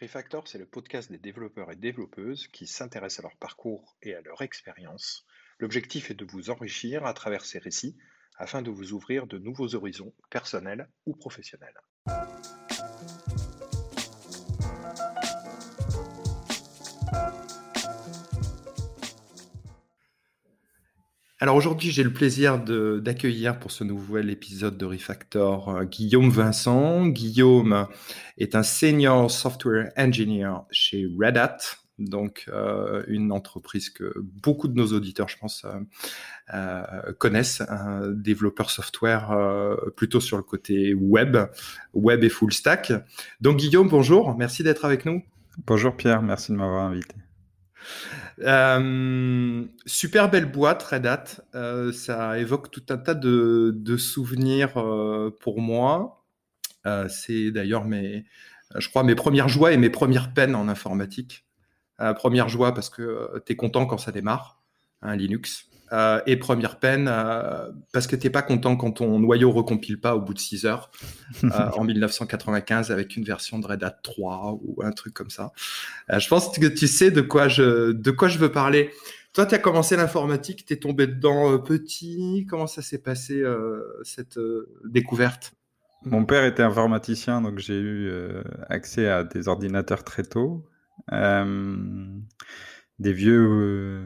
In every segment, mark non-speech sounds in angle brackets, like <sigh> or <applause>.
Refactor, c'est le podcast des développeurs et développeuses qui s'intéressent à leur parcours et à leur expérience. L'objectif est de vous enrichir à travers ces récits afin de vous ouvrir de nouveaux horizons personnels ou professionnels. Alors aujourd'hui, j'ai le plaisir d'accueillir pour ce nouvel épisode de Refactor euh, Guillaume Vincent. Guillaume est un senior software engineer chez Red Hat, donc euh, une entreprise que beaucoup de nos auditeurs, je pense, euh, connaissent, un développeur software plutôt sur le côté web, web et full stack. Donc Guillaume, bonjour, merci d'être avec nous. Bonjour Pierre, merci de m'avoir invité. Euh, super belle boîte, Red Hat. Euh, ça évoque tout un tas de, souvenirs euh, pour moi. c'est d'ailleurs mes, je crois, mes premières joies et mes premières peines en informatique. première joie parce que tu es content quand ça démarre, un Linux. Euh, et première peine, euh, parce que t'es pas content quand ton noyau recompile pas au bout de 6 heures <laughs> euh, en 1995 avec une version de Red Hat 3 ou un truc comme ça. je pense que tu sais de quoi je, de quoi je veux parler. Toi, tu as commencé l'informatique, tu es tombé dedans petit. Comment ça s'est passé cette découverte? Mon père était informaticien, donc j'ai eu accès à des ordinateurs très tôt. des vieux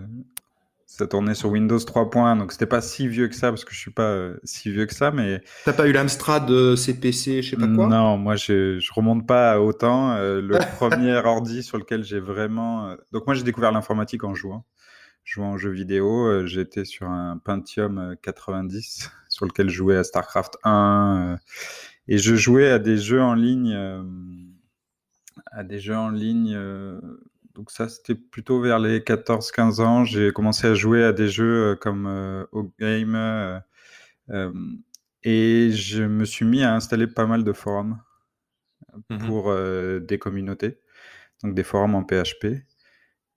ça tournait sur Windows 3.1, donc c'était pas si vieux que ça parce que je suis pas euh, si vieux que ça, mais. T'as pas eu l'Amstrad CPC, je sais pas quoi? Non, moi je, je remonte pas autant. Euh, le <laughs> premier ordi sur lequel j'ai vraiment. Euh, donc moi j'ai découvert l'informatique en jouant, jouant aux jeux vidéo. J'étais sur un Pentium 90 sur lequel je jouais à Starcraft 1 et je jouais à des jeux en ligne, à des jeux en ligne donc ça, c'était plutôt vers les 14-15 ans. J'ai commencé à jouer à des jeux euh, comme euh, Game euh, et je me suis mis à installer pas mal de forums mmh pour des communautés, donc des forums en PHP.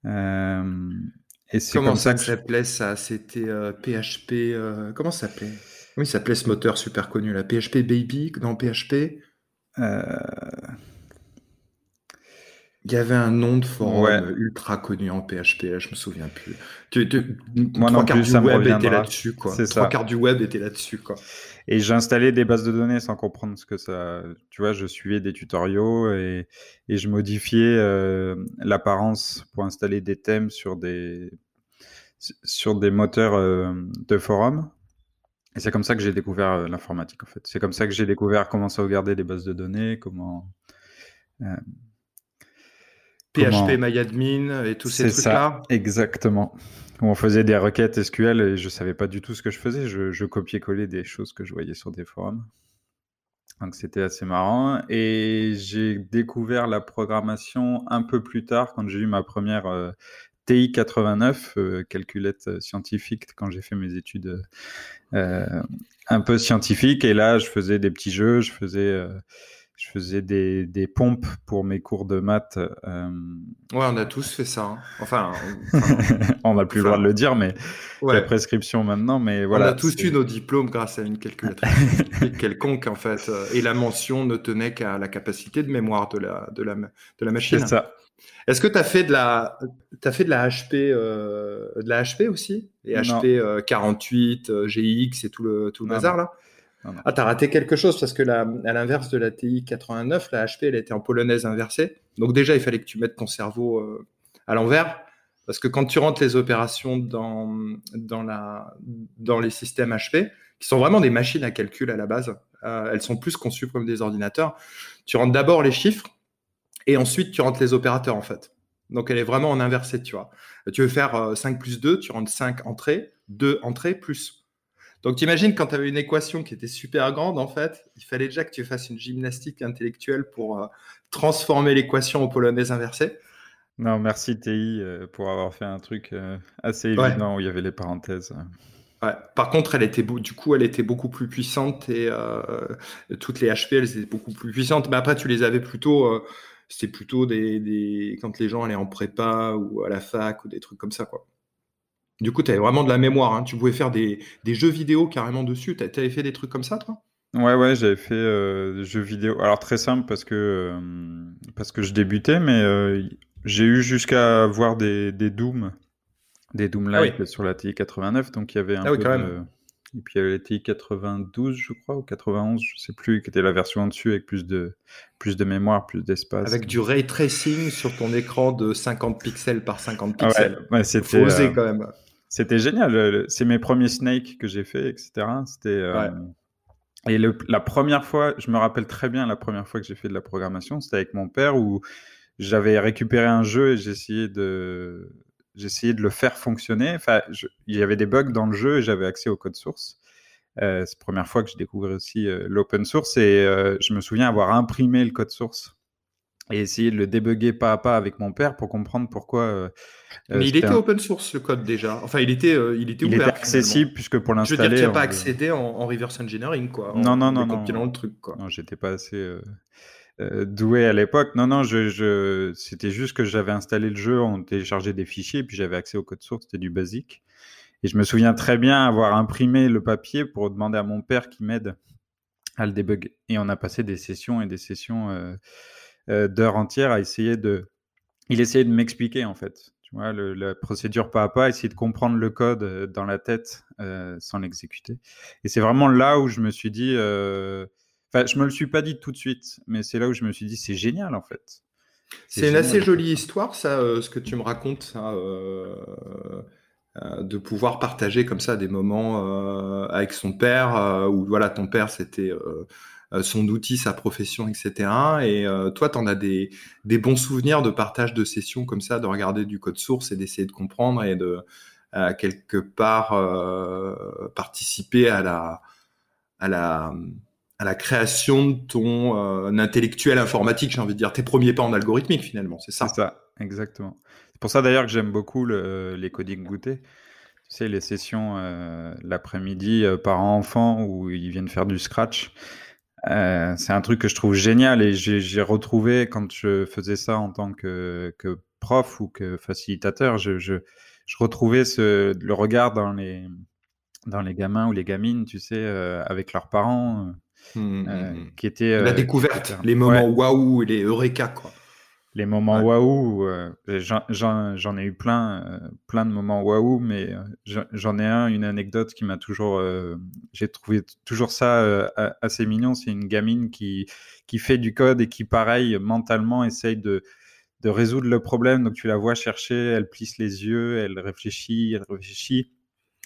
et c'est comment ça, que ça s'appelait ça? C'était PHP. comment ça s'appelait? Oui, ça s'appelait ce moteur super connu, la PHP Baby? Dans PHP. Il y avait un nom de forum ultra connu en PHP, je me souviens plus. Tu, Moi trois quarts du web était là-dessus, quoi. Trois quarts du web était là-dessus, quoi. Et j'ai installé des bases de données sans comprendre ce que ça. Tu vois, je suivais des tutoriaux et, et je modifiais euh, l'apparence pour installer des thèmes sur des sur des moteurs euh, de forum. Et c'est comme ça que j'ai découvert euh, l'informatique, en fait. C'est comme ça que j'ai découvert comment sauvegarder des bases de données, comment PHP MyAdmin et tous ces trucs-là. Exactement. on faisait des requêtes SQL et je savais pas du tout ce que je faisais. Je, je copiais-collais des choses que je voyais sur des forums. Donc c'était assez marrant. Et j'ai découvert la programmation un peu plus tard quand j'ai eu ma première euh, TI 89, euh, calculette scientifique, quand j'ai fait mes études euh, un peu scientifiques. Et là, je faisais des petits jeux, je faisais je faisais des, des, pompes pour mes cours de maths. Euh... Ouais, on a tous fait ça. Hein. Enfin, on <laughs> n'a plus le droit de le dire, mais la prescription maintenant. Mais voilà. On a tous eu nos diplômes grâce à une calculatrice <laughs> quelconque en fait, euh, et la mention ne tenait qu'à la capacité de mémoire de la de la de la machine. C'est ça. Est-ce que tu as fait de la as fait de la HP euh, de la HP aussi? Et HP 48 GX et tout le tout le bazar là? Ah, t'as raté quelque chose parce que à l'inverse de la TI 89, la HP, elle était en polonaise inversée. Donc déjà, il fallait que tu mettes ton cerveau euh, à l'envers. Parce que quand tu rentres les opérations dans, dans, la, dans les systèmes HP, qui sont vraiment des machines à calcul à la base, euh, elles sont plus conçues comme des ordinateurs, tu rentres d'abord les chiffres et ensuite tu rentres les opérateurs en fait. Donc elle est vraiment en inversé, tu vois. Tu veux faire 5 euh, plus 2, tu rentres 5 entrées, 2 entrées plus. Donc, tu imagines quand tu avais une équation qui était super grande, en fait, il fallait déjà que tu fasses une gymnastique intellectuelle pour euh, transformer l'équation au polonaise inversée. Non, merci TI euh, pour avoir fait un truc euh, assez évident où il y avait les parenthèses. Ouais. Par contre, elle était du coup, elle était beaucoup plus puissante et toutes les HP, elles étaient beaucoup plus puissantes. Mais après, tu les avais plutôt, c'était plutôt des, des, quand les gens allaient en prépa ou à la fac ou des trucs comme ça, quoi. Du coup, tu avais vraiment de la mémoire. Hein. Tu pouvais faire des, jeux vidéo carrément dessus. Tu avais fait des trucs comme ça, toi? Ouais, ouais, j'avais fait euh, jeux vidéo. Alors très simple parce que euh, parce que je débutais, mais euh, j'ai eu jusqu'à voir des, des Doom, des Doom ah Like sur la TI 89, donc il y avait un ah peu de... Et puis il y avait la TI 92, je crois, ou 91, je sais plus, qui était la version en dessus avec plus de plus de mémoire, plus d'espace. Avec du ray tracing sur ton écran de 50 pixels par 50 pixels. ouais, c'était quand même. C'était génial. C'est mes premiers Snake que j'ai fait, etc. C'était et la première fois, je me rappelle très bien la première fois que j'ai fait de la programmation, c'était avec mon père où j'avais récupéré un jeu et j'essayais de, j'essayais de le faire fonctionner. Enfin, il y avait des bugs dans le jeu et j'avais accès au code source. Euh, c'est la première fois que j'ai découvert aussi euh, l'open source et euh, je me souviens avoir imprimé le code source et essayer de le débugger pas à pas avec mon père pour comprendre pourquoi. Euh, euh, Mais il était open source le code déjà. Enfin, il était, euh, il était il ouvert. Était accessible puisque pour l'installer. Je veux dire, tu n'as pas accédé en, reverse engineering quoi. non, non, non, non. le truc quoi. Non, j'étais pas assez doué à l'époque. Non, non, je, je... c'était juste que j'avais installé le jeu, on téléchargeait des fichiers, puis j'avais accès au code source, c'était du basique. Et je me souviens très bien avoir imprimé le papier pour demander à mon père qui m'aide à le débugger. Et on a passé des sessions et des sessions euh, d'heures entières à essayer de. Il essayait de m'expliquer en fait. Tu vois, la procédure pas à pas, essayer de comprendre le code euh, dans la tête euh, sans l'exécuter. Et c'est vraiment là où je me suis dit. Enfin, je me le suis pas dit tout de suite, mais c'est là où je me suis dit c'est génial en fait. C'est une assez jolie histoire, ça, ce que tu me racontes, ça, de pouvoir partager comme ça des moments avec son père, où voilà, ton père c'était euh, son outil, sa profession, etc. Et euh, toi, tu en as des, des, bons souvenirs de partage de sessions comme ça, de regarder du code source et d'essayer de comprendre et de euh, quelque part participer à la, à la à la création de ton intellectuel informatique, j'ai envie de dire, tes premiers pas en algorithmique finalement, c'est ça? C'est ça, exactement. C'est pour ça d'ailleurs que j'aime beaucoup les coding goûter. Tu sais, les sessions l'après-midi par enfant où ils viennent faire du scratch. Euh, c'est un truc que je trouve génial et j'ai retrouvé quand je faisais ça en tant que, que prof ou que facilitateur, je, je, je, retrouvais ce, le regard dans les, dans les gamins ou les gamines, tu sais, euh, avec leurs parents, euh, mmh, mmh, mmh. qui étaient... La découverte, les moments waouh et les eureka, quoi les moments waouh, euh, j'en ai eu plein, euh, plein de moments waouh, mais euh, j'en ai un, une anecdote qui m'a toujours, j'ai trouvé toujours ça assez mignon. C'est une gamine qui qui fait du code et qui, pareil, mentalement essaye de de résoudre le problème. Donc tu la vois chercher, elle plisse les yeux, elle réfléchit, elle réfléchit.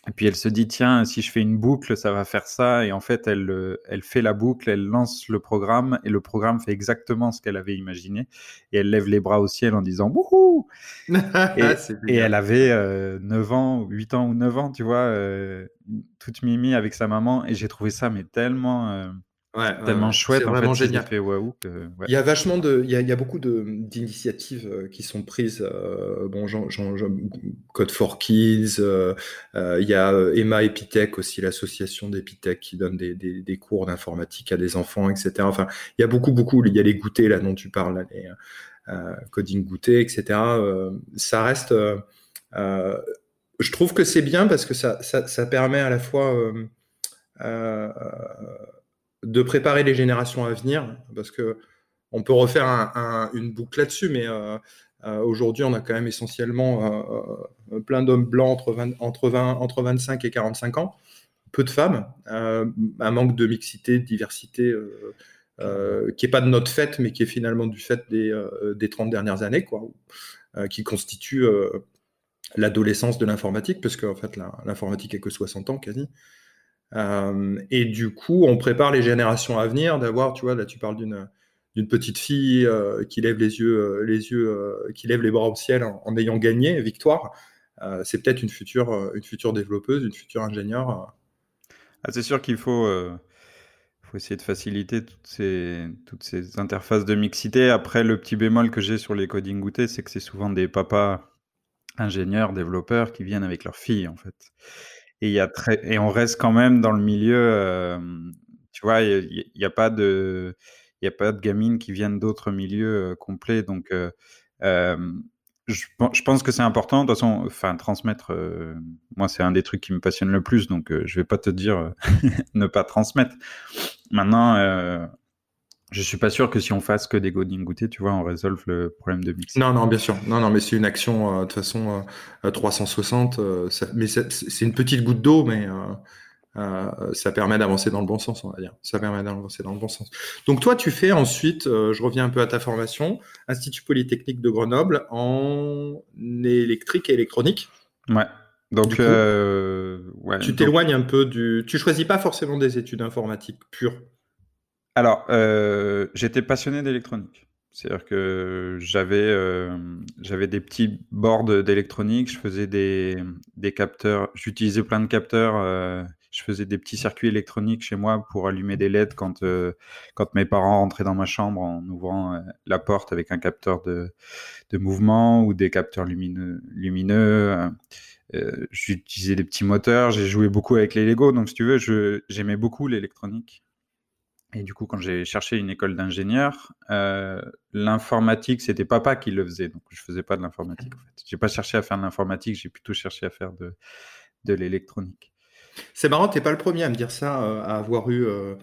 Et puis elle se dit tiens si je fais une boucle ça va faire ça. Et en fait elle euh, elle fait la boucle elle lance le programme et le programme fait exactement ce qu'elle avait imaginé. Et elle lève les bras au ciel en disant wouhou! <laughs> Et, et elle avait 9 euh, ans 8 ans ou 9 ans tu vois euh, toute mimi avec sa maman. Et j'ai trouvé ça mais tellement Ouais, tellement chouette, en vraiment génial. Il y a vachement de, il y a, il y a beaucoup d'initiatives euh, qui sont prises. Euh, bon, Jean, Jean, Code for Kids. Euh, il y a Emma Epitech aussi, l'association d'Epitech qui donne des, des, des cours d'informatique à des enfants, etc. Enfin, il y a beaucoup, beaucoup. Il y a les goûters là dont tu parles, là, les coding goûter, etc. ça reste. je trouve que c'est bien parce que ça, ça, ça, permet à la fois de préparer les générations à venir, parce que on peut refaire une boucle là-dessus, mais euh, euh, aujourd'hui, on a quand même essentiellement euh, plein d'hommes blancs entre, entre, 20, entre 25 et 45 ans, peu de femmes, un manque de mixité, de diversité qui n'est pas de notre fait, mais qui est finalement du fait des, des 30 dernières années, qui constitue l'adolescence de l'informatique, parce qu'en fait, l'informatique est que 60 ans quasi. Euh, et du coup, on prépare les générations à venir d'avoir, tu vois, là tu parles d'une petite fille euh, qui lève les yeux, euh, les yeux, qui lève les bras au ciel en, ayant gagné, victoire. c'est peut-être une future, une future développeuse, une future ingénieure. Ah, c'est sûr qu'il faut, faut essayer de faciliter toutes ces, toutes ces interfaces de mixité. Après, le petit bémol que j'ai sur les coding goûtés, c'est que c'est souvent des papas ingénieurs, développeurs qui viennent avec leurs filles, en fait. Et, y a très, et on reste quand même dans le milieu, euh, tu vois, il n'y a, pas de, il a pas de gamines qui viennent d'autres milieux euh, complets. Donc, euh, je, pense que c'est important, de toute façon, enfin, transmettre, moi, c'est un des trucs qui me passionne le plus, donc je vais pas te dire <laughs> ne pas transmettre. Maintenant, je suis pas sûr que si on fasse que des coding goûter, tu vois, on résolve le problème de mix. Non, non, bien sûr. Non, non, mais c'est une action euh, de toute façon 360. mais c'est une petite goutte d'eau, mais ça permet d'avancer dans le bon sens, on va dire. Ça permet d'avancer dans le bon sens. Donc toi, tu fais ensuite, je reviens un peu à ta formation, Institut Polytechnique de Grenoble en électrique et électronique. Ouais. Donc, euh, ouais, tu t'éloignes un peu du. Tu choisis pas forcément des études informatiques pures. Alors, euh, j'étais passionné d'électronique. C'est-à-dire que j'avais euh, j'avais des petits boards d'électronique, je faisais des, des capteurs, j'utilisais plein de capteurs, euh, je faisais des petits circuits électroniques chez moi pour allumer des LED quand quand mes parents rentraient dans ma chambre en ouvrant la porte avec un capteur de, de mouvement ou des capteurs lumineux lumineux. J'utilisais des petits moteurs, j'ai joué beaucoup avec les Lego, donc si tu veux, j'aimais beaucoup l'électronique. Et du coup, quand j'ai cherché une école d'ingénieur, euh, l'informatique, c'était papa qui le faisait, donc je faisais pas de l'informatique. En fait, j'ai pas cherché à faire de l'informatique, j'ai plutôt cherché à faire de, de l'électronique. C'est marrant, t'es pas le premier à me dire ça, euh, à avoir eu euh,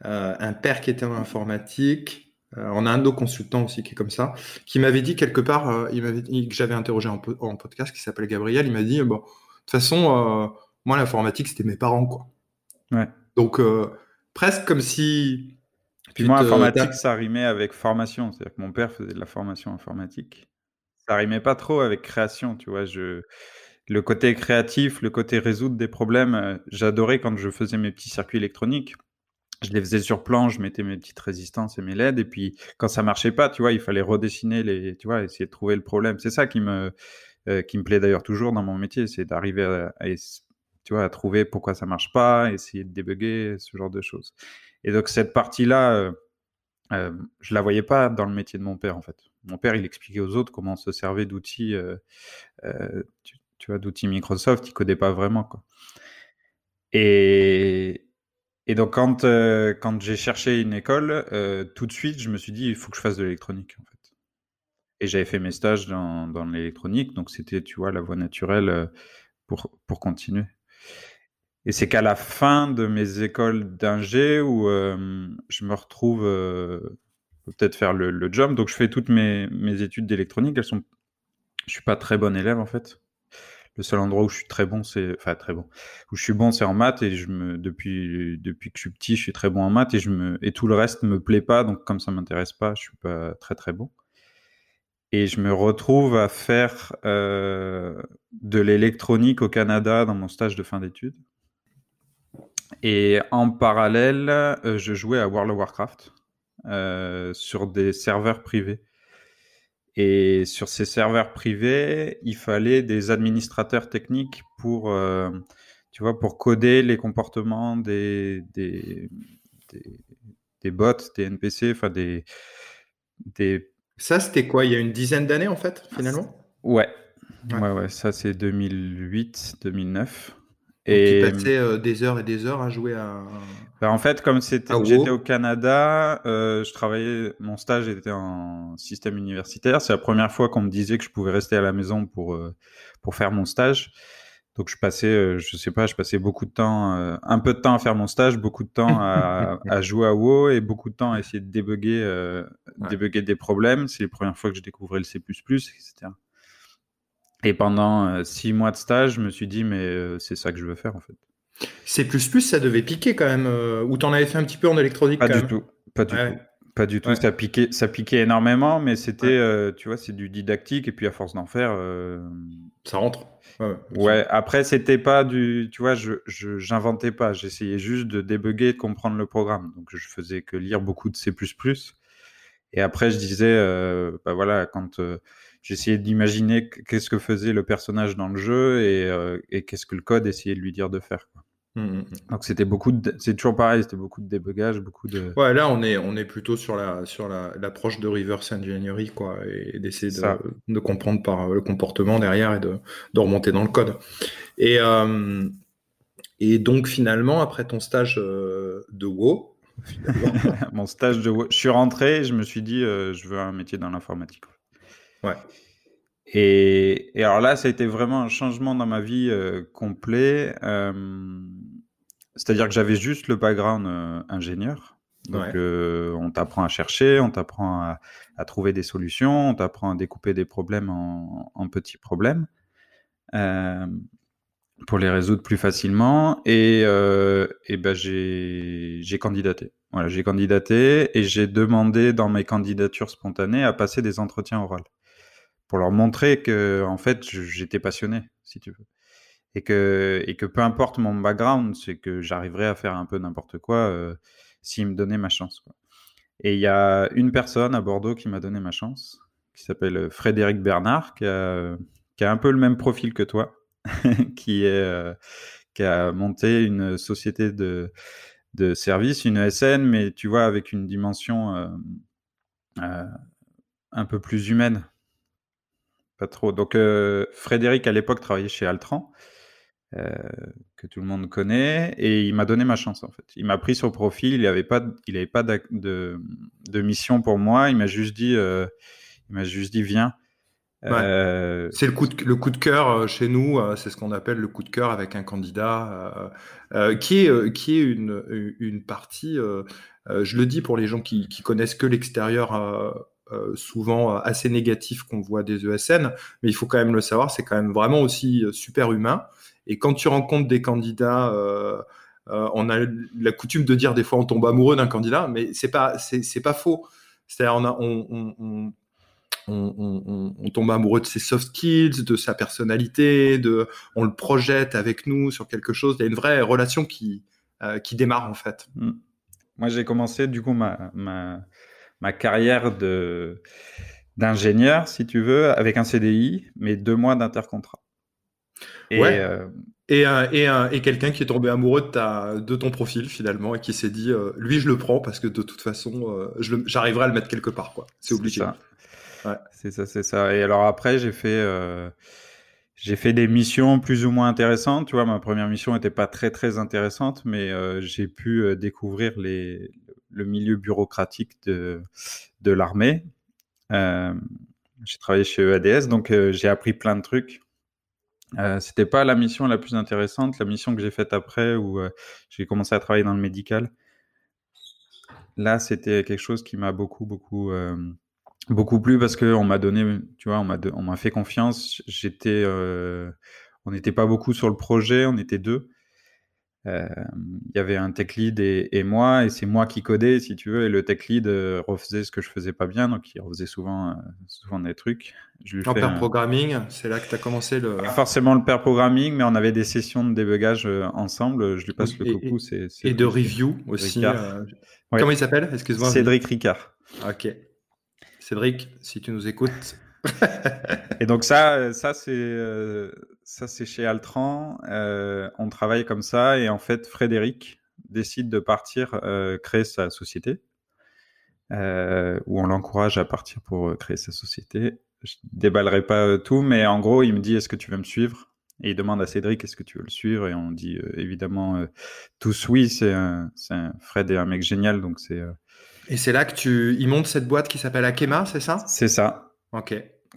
un père qui était en informatique, on a un de nos consultants aussi qui est comme ça, qui m'avait dit quelque part, il m'avait dit que j'avais interrogé en, podcast, qui s'appelle Gabriel, il m'a dit, bon, de toute façon, moi l'informatique c'était mes parents quoi. Ouais. Donc presque comme si. Puis moi, informatique, ça rimait avec formation. C'est-à-dire que mon père faisait de la formation informatique. Ça rimait pas trop avec création, tu vois. Je... Le côté créatif, le côté résoudre des problèmes, j'adorais quand je faisais mes petits circuits électroniques je les faisais sur plan, je mettais mes petites résistances et mes LED, et puis quand ça marchait pas, tu vois, il fallait redessiner les, tu vois, essayer de trouver le problème. C'est ça qui me, euh, qui me plaît d'ailleurs toujours dans mon métier, c'est d'arriver à, tu vois, à trouver pourquoi ça marche pas, essayer de débugger, ce genre de choses. Et donc cette partie-là, euh, euh, je la voyais pas dans le métier de mon père en fait. Mon père, il expliquait aux autres comment se servir d'outils, euh, euh tu, vois, d'outils Microsoft, il codait pas vraiment quoi. Et, et donc quand euh, quand j'ai cherché une école, tout de suite je me suis dit il faut que je fasse de l'électronique en fait. Et j'avais fait mes stages dans, dans l'électronique, donc c'était tu vois la voie naturelle pour pour continuer. Et c'est qu'à la fin de mes écoles d'ingé où euh, je me retrouve euh, peut-être faire le, le job, donc je fais toutes mes mes études d'électronique, elles sont je suis pas très bon élève en fait. Le seul endroit où je suis très bon, c'est, enfin très bon, où je suis bon, c'est en maths. Et je me, depuis, depuis que je suis petit, je suis très bon en maths. Et je me, et tout le reste me plaît pas, donc comme ça m'intéresse pas, je suis pas très très bon. Et je me retrouve à faire euh, de l'électronique au Canada dans mon stage de fin d'études. Et en parallèle, euh, je jouais à World of Warcraft euh, sur des serveurs privés. Et sur ces serveurs privés, il fallait des administrateurs techniques pour, tu vois, pour coder les comportements des, des, des, des bots, des NPC, enfin des, des... Ça, c'était quoi Il y a une dizaine d'années, en fait, finalement? Ouais. ouais. Ouais, ouais, ça c'est 2008, 2009. Et tu passais euh, des heures et des heures à jouer à. Ben en fait, comme c'était, j'étais au Canada, euh, je travaillais, mon stage était en système universitaire. C'est la première fois qu'on me disait que je pouvais rester à la maison pour euh, pour faire mon stage. Donc je passais, euh, je sais pas, je passais beaucoup de temps, euh, un peu de temps à faire mon stage, beaucoup de temps à, <laughs> à jouer à WoW et beaucoup de temps à essayer de débugger, ouais. débugger des problèmes. C'est les premières fois que je découvrais le C++, etc. Et pendant euh, six mois de stage, je me suis dit, mais euh, c'est ça que je veux faire en fait. C++, ça devait piquer quand même. Euh, ou t'en avais fait un petit peu en électronique Pas quand du même. tout. Pas du ouais. tout. Pas du tout. Ouais. Ça piquait, ça piquait énormément, mais c'était, ouais. euh, tu vois, c'est du didactique et puis à force d'en faire, euh... ça rentre. Ouais. ouais. Après, c'était pas du, tu vois, je, j'inventais pas. J'essayais juste de débugger, de comprendre le programme. Donc, je faisais que lire beaucoup de C++. Et après, je disais, euh, bah voilà, quand j'essayais d'imaginer qu'est-ce que faisait le personnage dans le jeu et, et qu'est-ce que le code essayait de lui dire de faire. Quoi. Mmh, Donc c'était beaucoup de, c'est toujours pareil, c'était beaucoup de débugage, beaucoup de. Ouais, là on est on est plutôt sur la sur la l'approche de reverse engineering quoi, et d'essayer de, de, comprendre par le comportement derrière et de, de remonter dans le code. Et euh, et donc finalement après ton stage euh, de WoW, <laughs> mon stage de WoW, je suis rentré, je me suis dit euh, je veux un métier dans l'informatique. Ouais. Et, et, alors là, ça a été vraiment un changement dans ma vie euh, complet. Euh, C'est-à-dire que j'avais juste le background euh, ingénieur. Donc, on t'apprend à chercher, on t'apprend à, trouver des solutions, on t'apprend à découper des problèmes en, petits problèmes pour les résoudre plus facilement. Et, et ben j'ai candidaté. Voilà, j'ai candidaté et j'ai demandé dans mes candidatures spontanées à passer des entretiens oraux pour leur montrer que en fait j'étais passionné, si tu veux, et que et que peu importe mon background, c'est que j'arriverais à faire un peu n'importe quoi euh, s'ils me donnaient ma chance. Et il y a une personne à Bordeaux qui m'a donné ma chance, qui s'appelle Frédéric Bernard, qui a, qui a un peu le même profil que toi, <laughs> qui est euh, qui a monté une société de de services, une ESN, mais tu vois avec une dimension euh, euh un peu plus humaine pas trop. Donc, euh, Frédéric, à l'époque, travaillait chez Altran, euh, que tout le monde connaît, et il m'a donné ma chance, en fait. Il m'a pris sur profil, il n'avait pas, il avait pas de, de, mission pour moi, il m'a juste dit, euh, il m'a juste dit, viens. C'est le coup de, le coup de cœur chez nous, c'est ce qu'on appelle le coup de cœur avec un candidat, qui est qui est une, une partie. je le dis pour les gens qui, qui connaissent que l'extérieur souvent euh, assez négatif qu'on voit des ESN, mais il faut quand même le savoir, c'est quand même vraiment aussi euh, super humain. Et quand tu rencontres des candidats, on a la coutume de dire des fois on tombe amoureux d'un candidat, mais c'est pas c'est pas faux. C'est-à-dire on, on, on, on, tombe amoureux de ses soft skills, de sa personnalité, de, on le projette avec nous sur quelque chose. Il y a une vraie relation qui, qui démarre en fait. Mm. Moi, j'ai commencé du coup ma, ma, ma carrière de d'ingénieur, si tu veux, avec un CDI, mais deux mois d'intercontrat. Et, euh, et, et, quelqu'un qui est tombé amoureux de, ta, de ton profil finalement et qui s'est dit, euh, lui, je le prends parce que de toute façon, euh, j'arriverai à le mettre quelque part. quoi. C'est obligé. C'est ça, c'est ça. Et alors après, j'ai fait, j'ai fait des missions plus ou moins intéressantes. Tu vois, ma première mission n'était pas très très intéressante, mais j'ai pu découvrir les, le milieu bureaucratique de, de l'armée. Euh, j'ai travaillé chez EADS, donc euh, j'ai appris plein de trucs. Euh, c'était pas la mission la plus intéressante. La mission que j'ai faite après, où euh, j'ai commencé à travailler dans le médical, là, c'était quelque chose qui m'a beaucoup, beaucoup, beaucoup plu parce qu'on m'a donné, tu vois, on m'a, fait confiance. J'étais, on n'était pas beaucoup sur le projet, on était deux. Euh, il y avait un tech lead et, moi, et c'est moi qui codais, si tu veux, et le tech lead euh, refaisait ce que je faisais pas bien, donc il refaisait souvent, euh, souvent des trucs. Je en pair programming, c'est là que tu as commencé le. Pas forcément le pair programming, mais on avait des sessions de débugage ensemble. Je lui passe le coucou. Et, et de review aussi. Comment il s'appelle? Excuse-moi. Cédric Ricard. Ok. Cédric, si tu nous écoutes. et donc ça, ça c'est ça, c'est chez Altran. Euh, on travaille comme ça et en fait, Frédéric décide de partir euh, créer sa société, euh, où on l'encourage à partir pour créer sa société. Je déballerai pas tout, mais en gros, il me dit est-ce que tu veux me suivre? Et il demande à Cédric est-ce que tu veux le suivre? Et on dit évidemment tous oui. C'est Fred est un mec génial, donc c'est. Et c'est là que tu, il monte cette boîte qui s'appelle Akema, c'est ça? C'est ça. Ok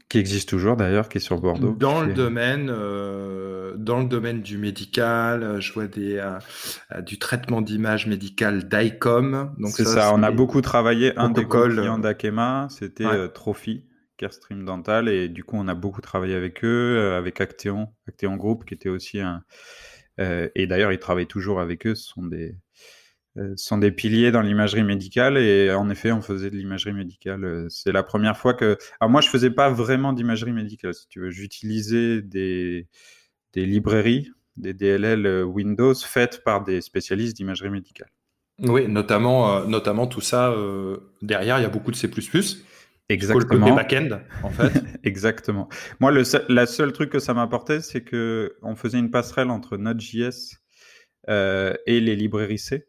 qui existe toujours d'ailleurs, qui est sur Bordeaux. Dans le domaine, euh, dans le domaine du médical, euh, je vois des euh, du traitement d'image médicale d'ICOM. Donc c'est ça, on a beaucoup travaillé. Un des clients d'Akema, c'était Trophy, Carestream Dental, et du coup on a beaucoup travaillé avec eux, avec Acteon, Acteon Group, qui était aussi un. et d'ailleurs ils travaillent toujours avec eux. Ce sont des sont des piliers dans l'imagerie médicale et en effet on faisait de l'imagerie médicale euh, c'est la première fois que alors moi je faisais pas vraiment d'imagerie médicale si tu veux j'utilisais des des librairies des DLL euh, Windows faites par des spécialistes d'imagerie médicale oui notamment notamment tout ça derrière il y a beaucoup de C++ Exactement. Le back-end, en fait. <laughs> Exactement. Moi, le seul, la seule truc que ça m'apportait, c'est que on faisait une passerelle entre Node.js euh, et les librairies C.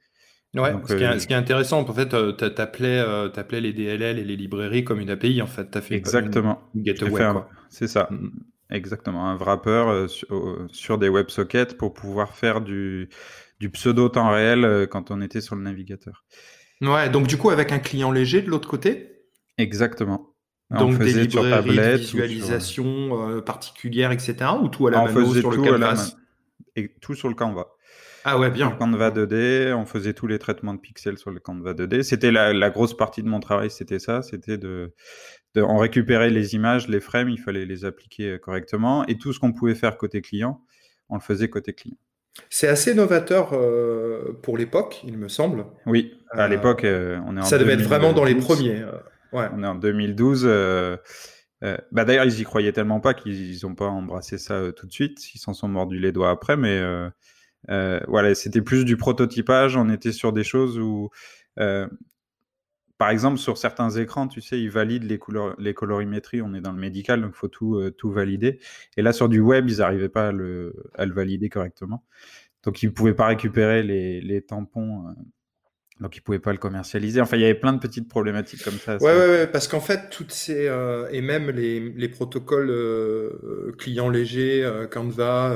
Ouais, ce, qui est, euh, ce, qui est, intéressant, en fait, euh, tu appelais, euh, les DLL et les librairies comme une API, en fait. As fait Exactement. C'est ça. Mm. Exactement. Un wrapper sur, des WebSockets pour pouvoir faire du, du pseudo temps réel quand on était sur le navigateur. Ouais, donc du coup, avec un client léger de l'autre côté? Exactement. Donc des librairies de visualisation particulière, etc. Ou tout à la main sur le canvas? Et tout sur le canvas. Ah ouais, bien. Canva 2D, on faisait tous les traitements de pixels sur le Canva 2D. C'était la, grosse partie de mon travail, c'était ça, c'était de, de, on récupérait les images, les frames, il fallait les appliquer correctement, et tout ce qu'on pouvait faire côté client, on le faisait côté client. C'est assez novateur euh, pour l'époque, il me semble. Oui, à euh, l'époque, euh, on est en Ça devait être vraiment dans les premiers. Ouais. On est en 2012. bah D'ailleurs, ils y croyaient tellement pas qu'ils n'ont pas embrassé ça tout de suite. Ils s'en sont mordus les doigts après, mais voilà, c'était plus du prototypage. On était sur des choses où par exemple, sur certains écrans, tu sais, ils valident les, couleurs, les colorimétries. On est dans le médical, donc il faut tout, euh, tout valider. Et là, sur du web, ils n'arrivaient pas à le, à le, valider correctement. Donc, ils ne pouvaient pas récupérer les, les tampons euh, donc ils pouvaient pas le commercialiser. Enfin, il y avait plein de petites problématiques comme ça. Ouais, ouais, ouais, parce qu'en fait, toutes ces euh, et même les, les protocoles euh, clients légers, euh, Canva,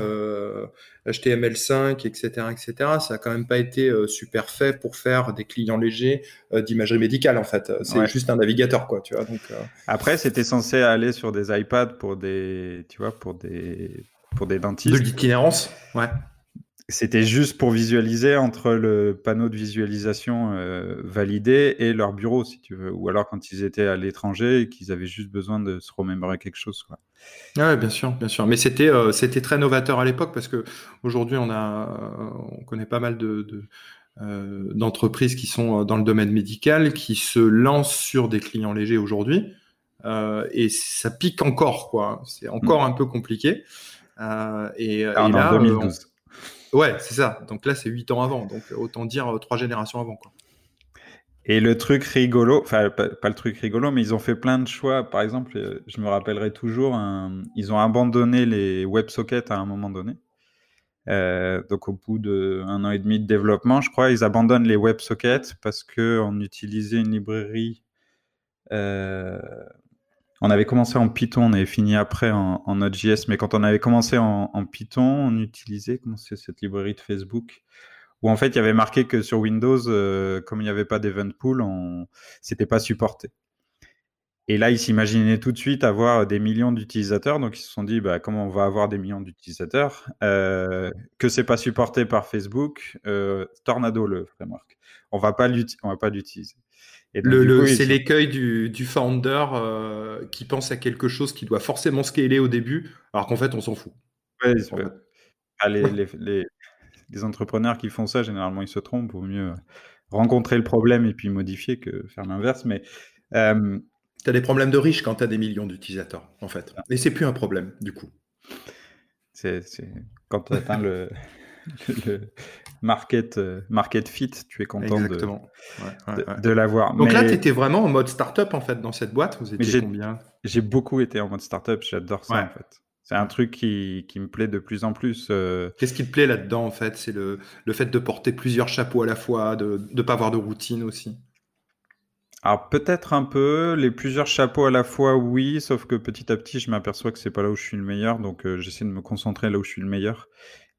HTML5, etc., etc. Ça a quand même pas été super fait pour faire des clients légers d'imagerie médicale. En fait, c'est juste un navigateur, quoi. Tu vois. Donc après, c'était censé aller sur des iPads pour des, tu vois, pour des pour des dentistes. De l'itinérance, ouais. C'était juste pour visualiser entre le panneau de visualisation euh, validé et leur bureau, si tu veux. Ou alors quand ils étaient à l'étranger et qu'ils avaient juste besoin de se remémorer quelque chose. Quoi. Ouais, bien sûr, bien sûr. Mais c'était euh, c'était très novateur à l'époque parce que aujourd'hui on a on connaît pas mal de, de euh, d'entreprises qui sont dans le domaine médical qui se lancent sur des clients légers aujourd'hui et ça pique encore quoi. C'est encore mm. un peu compliqué. et, et là, 2012. Ouais, c'est ça. Donc là, c'est 8 ans avant. Donc autant dire euh, trois générations avant. Et le truc rigolo, enfin pas, le truc rigolo, mais ils ont fait plein de choix. Par exemple, euh, je me rappellerai toujours, ils ont abandonné les WebSockets à un moment donné. Euh, donc au bout d'un an et demi de développement, je crois, ils abandonnent les WebSockets parce que on utilisait une librairie on avait commencé en Python, on avait fini après en, Node.js, mais quand on avait commencé en, Python, on utilisait comment c'est cette librairie de Facebook? Où en fait il y avait marqué que sur Windows, euh, comme il n'y avait pas d'event pool, on... c'était pas supporté. Et là, ils s'imaginaient tout de suite avoir des millions d'utilisateurs, donc ils se sont dit bah, comment on va avoir des millions d'utilisateurs, euh, que c'est pas supporté par Facebook, euh, Tornado le framework, on va on va pas l'utiliser c'est l'écueil du, du, founder euh, qui pense à quelque chose qui doit forcément scaler au début, alors qu'en fait, on s'en fout. Ah, <laughs> les, les, entrepreneurs qui font ça, généralement, ils se trompent. Vaut mieux rencontrer le problème et puis modifier que faire l'inverse. Mais euh, tu as des problèmes de riches quand tu as des millions d'utilisateurs, en fait. Et c'est plus un problème, du coup. C'est quand tu atteins le, <laughs> le market, euh, market fit, tu es content de, de, l'avoir. Donc là, tu étais vraiment en mode startup en fait dans cette boîte. Vous étiez combien? J'ai beaucoup été en mode startup. J'adore ça en fait. C'est un truc qui, qui, me plaît de plus en plus. Euh. Qu'est-ce qui te plaît là-dedans en fait? C'est le, le, fait de porter plusieurs chapeaux à la fois, de ne pas avoir de routine aussi. Alors peut-être un peu, les plusieurs chapeaux à la fois, oui, sauf que petit à petit, je m'aperçois que c'est pas là où je suis le meilleur, donc euh, j'essaie de me concentrer là où je suis le meilleur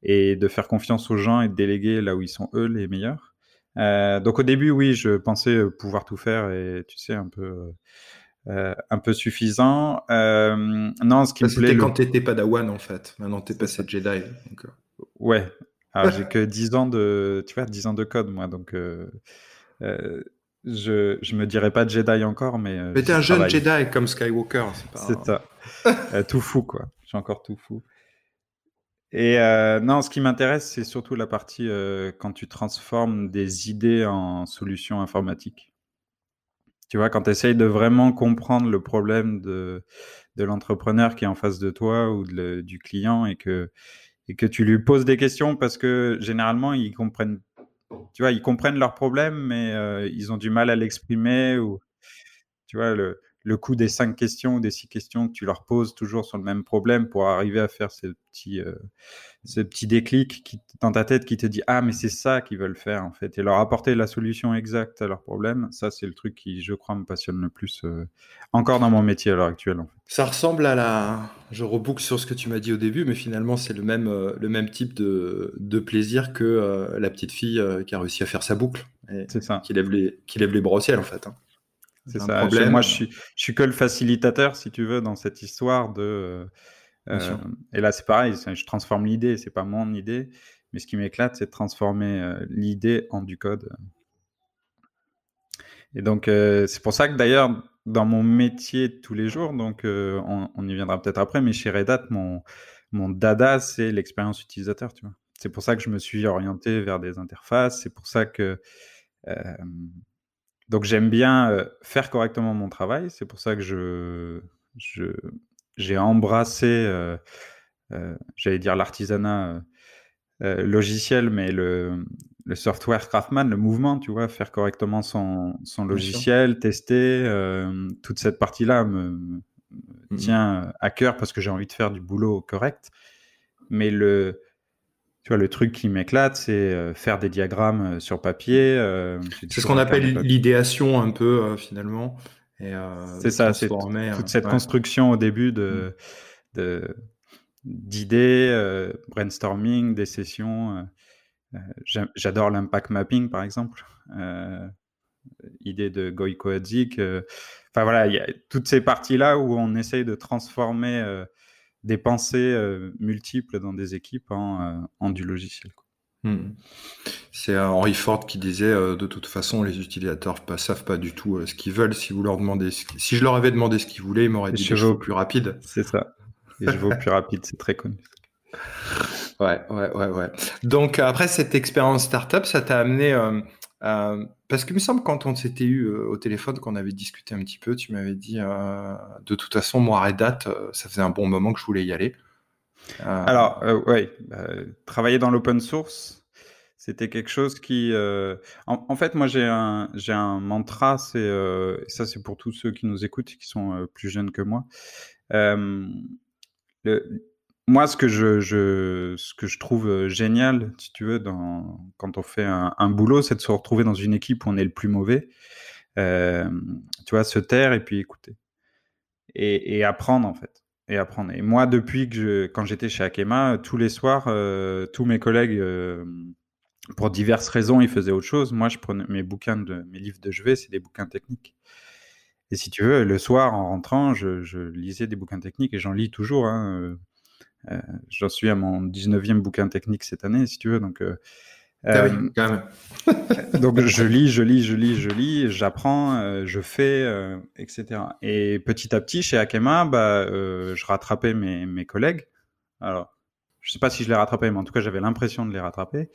et de faire confiance aux gens et de déléguer là où ils sont eux les meilleurs. Euh, donc au début, oui, je pensais pouvoir tout faire et tu sais un peu euh, un peu suffisant. Euh, non, ce qui me plaît. C'était quand tu étais Padawan en fait. Maintenant tu es passé Jedi. Donc... Euh. Ouais. Alors j'ai <laughs> que 10 ans de tu vois 10 ans de code moi donc je je me dirais pas Jedi encore mais. mais t'es un jeune Jedi comme Skywalker. C'est pas... ça. <laughs> tout fou quoi. Je suis encore tout fou. Et euh, non, ce qui m'intéresse, c'est surtout la partie euh, quand tu transformes des idées en solutions informatiques. Tu vois, quand tu essayes de vraiment comprendre le problème de, l'entrepreneur qui est en face de toi ou du client et que, tu lui poses des questions parce que généralement, ils comprennent, tu vois, ils comprennent leurs problèmes, mais euh, ils ont du mal à l'exprimer ou, tu vois, le, le coût des cinq questions ou des six questions que tu leur poses toujours sur le même problème pour arriver à faire ce petit, euh, ce petit déclic qui, dans ta tête qui te dit ah mais c'est ça qu'ils veulent faire en fait et leur apporter la solution exacte à leur problème ça c'est le truc qui je crois me passionne le plus euh, encore dans mon métier à l'heure actuelle en fait. ça ressemble à la je reboucle sur ce que tu m'as dit au début mais finalement c'est le même euh, le même type de, de plaisir que la petite fille qui a réussi à faire sa boucle c'est ça qui lève les qui lève les bras au ciel en fait hein. C'est ça. moi, je suis, je suis que le facilitateur, si tu veux, dans cette histoire de. Euh, et là, c'est pareil, je transforme l'idée, c'est pas mon idée. Mais ce qui m'éclate, c'est de transformer l'idée en du code. Et donc, c'est pour ça que d'ailleurs, dans mon métier de tous les jours, donc on, on, y viendra peut-être après, mais chez Red Hat, mon, mon dada, c'est l'expérience utilisateur, tu vois. C'est pour ça que je me suis orienté vers des interfaces. C'est pour ça que donc j'aime bien faire correctement mon travail. C'est pour ça que je j'ai embrassé, j'allais dire l'artisanat logiciel, mais le, le software craftsman, le mouvement, tu vois, faire correctement son, son logiciel, tester, toute cette partie-là me, mmh tient à cœur parce que j'ai envie de faire du boulot correct. Mais le, tu vois, le truc qui m'éclate, c'est euh, faire des diagrammes euh, sur papier. Euh, c'est ce qu'on appelle l'idéation un peu finalement. c'est ça, c'est toute cette construction au début de, mmh. d'idées, brainstorming, des sessions. J'adore l'impact mapping, par exemple. idée de Hadzik. Enfin voilà, il y a toutes ces parties-là où on essaye de transformer des pensées euh, multiples dans des équipes en, euh, du logiciel. Hmm. C'est Henry Ford qui disait euh, de toute façon les utilisateurs ne savent pas du tout ce qu'ils veulent. Si vous leur demandez, si je leur avais demandé ce qu'ils voulaient, ils m'auraient dit des chevaux plus rapides. C'est ça. Les chevaux plus rapides, c'est très connu. <laughs> Ouais, ouais, ouais, ouais. Donc après cette expérience startup, ça t'a amené euh, parce qu'il me semble quand on s'était eu euh, au téléphone, qu'on avait discuté un petit peu, tu m'avais dit euh, de toute façon, moi, Red Hat, ça faisait un bon moment que je voulais y aller. Alors, oui, travailler dans l'open source, c'était quelque chose qui. En, fait, moi, j'ai un, j'ai un mantra, c'est, ça, c'est pour tous ceux qui nous écoutent qui sont plus jeunes que moi. Le, moi, ce que je, trouve euh, génial, si tu veux, quand on fait un, boulot, c'est de se retrouver dans une équipe où on est le plus mauvais. Euh, tu vois, se taire et puis écouter. Et, apprendre, en fait. Et apprendre. Et moi, depuis que quand j'étais chez Akema, tous les soirs, euh, tous mes collègues, euh, pour diverses raisons, ils faisaient autre chose. Moi, je prenais mes bouquins, mes livres de chevet, c'est des bouquins techniques. Et si tu veux, le soir, en rentrant, je, lisais des bouquins techniques et j'en lis toujours. Hein, euh, j'en suis à mon 19e bouquin technique cette année, si tu veux. Donc, euh, ah oui, quand même. <laughs> donc je lis, je lis, je lis, je lis, j'apprends, euh, je fais, etc. Et petit à petit, chez Akema, bah, je rattrapais mes, mes collègues. Alors, je sais pas si je les rattrapais, mais en tout cas, j'avais l'impression de les rattraper.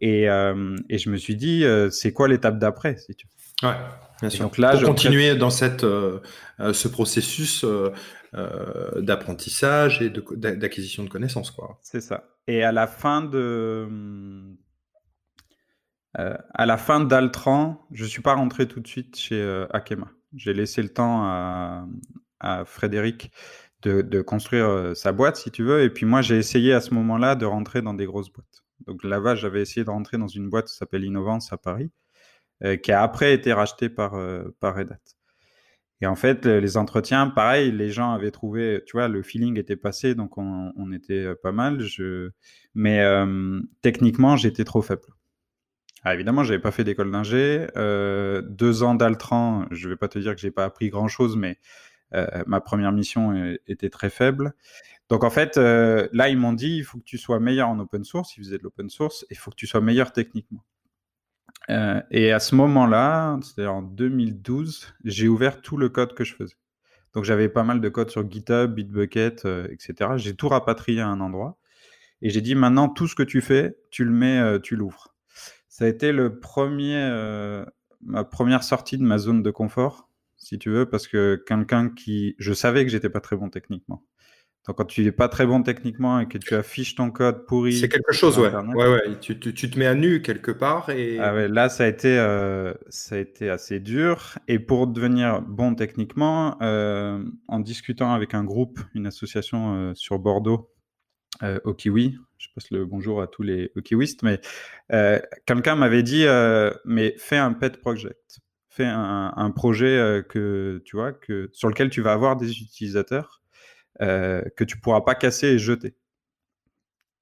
Et, et je me suis dit, c'est quoi l'étape d'après, si tu veux? Ouais, bien sûr. Donc là, Pour je continuer dans cette, ce processus euh, d'apprentissage et d'acquisition de, connaissances. quoi. C'est ça. Et à la fin de... Euh, à la fin d'Altran, je ne suis pas rentré tout de suite chez euh, Akema. J'ai laissé le temps à, à Frédéric de, de, construire sa boîte, si tu veux. Et puis moi, j'ai essayé à ce moment-là de rentrer dans des grosses boîtes. Donc là-bas, j'avais essayé de rentrer dans une boîte qui s'appelle Innovance à Paris, qui a après été rachetée par, par Red Hat. Et en fait, les entretiens, pareil, les gens avaient trouvé, tu vois, le feeling était passé, donc on, était euh, pas mal. Je... Mais euh, techniquement, j'étais trop faible. Ah, évidemment, j'avais pas fait d'école d'ingé. Euh, deux ans d'Altran, je vais pas te dire que j'ai pas appris grand chose, mais euh, ma première mission était très faible. Donc en fait, euh, là, ils m'ont dit, il faut que tu sois meilleur en open source. Ils faisaient de l'open source, il faut que tu sois meilleur techniquement. Euh, et à ce moment-là, c'est-à-dire en 2012, j'ai ouvert tout le code que je faisais. Donc j'avais pas mal de code sur GitHub, Bitbucket, euh, etc. J'ai tout rapatrié à un endroit. Et j'ai dit maintenant, tout ce que tu fais, tu le mets, euh, tu l'ouvres. Ça a été le premier, ma première sortie de ma zone de confort, si tu veux, parce que quelqu'un qui, je savais que j'étais pas très bon techniquement. Quand tu n'es pas très bon techniquement et que tu affiches ton code pourri. C'est quelque chose, ouais. ouais, ouais. Tu, tu, tu, te mets à nu quelque part. Et... Ah ouais, là, ça a, été, euh, ça a été assez dur. Et pour devenir bon techniquement, euh, en discutant avec un groupe, une association euh, sur Bordeaux, au Kiwi, je passe le bonjour à tous les Kiwistes, mais quelqu'un m'avait dit Mais fais un pet project. Fais un, un projet que, tu vois, que, sur lequel tu vas avoir des utilisateurs euh, que tu pourras pas casser et jeter.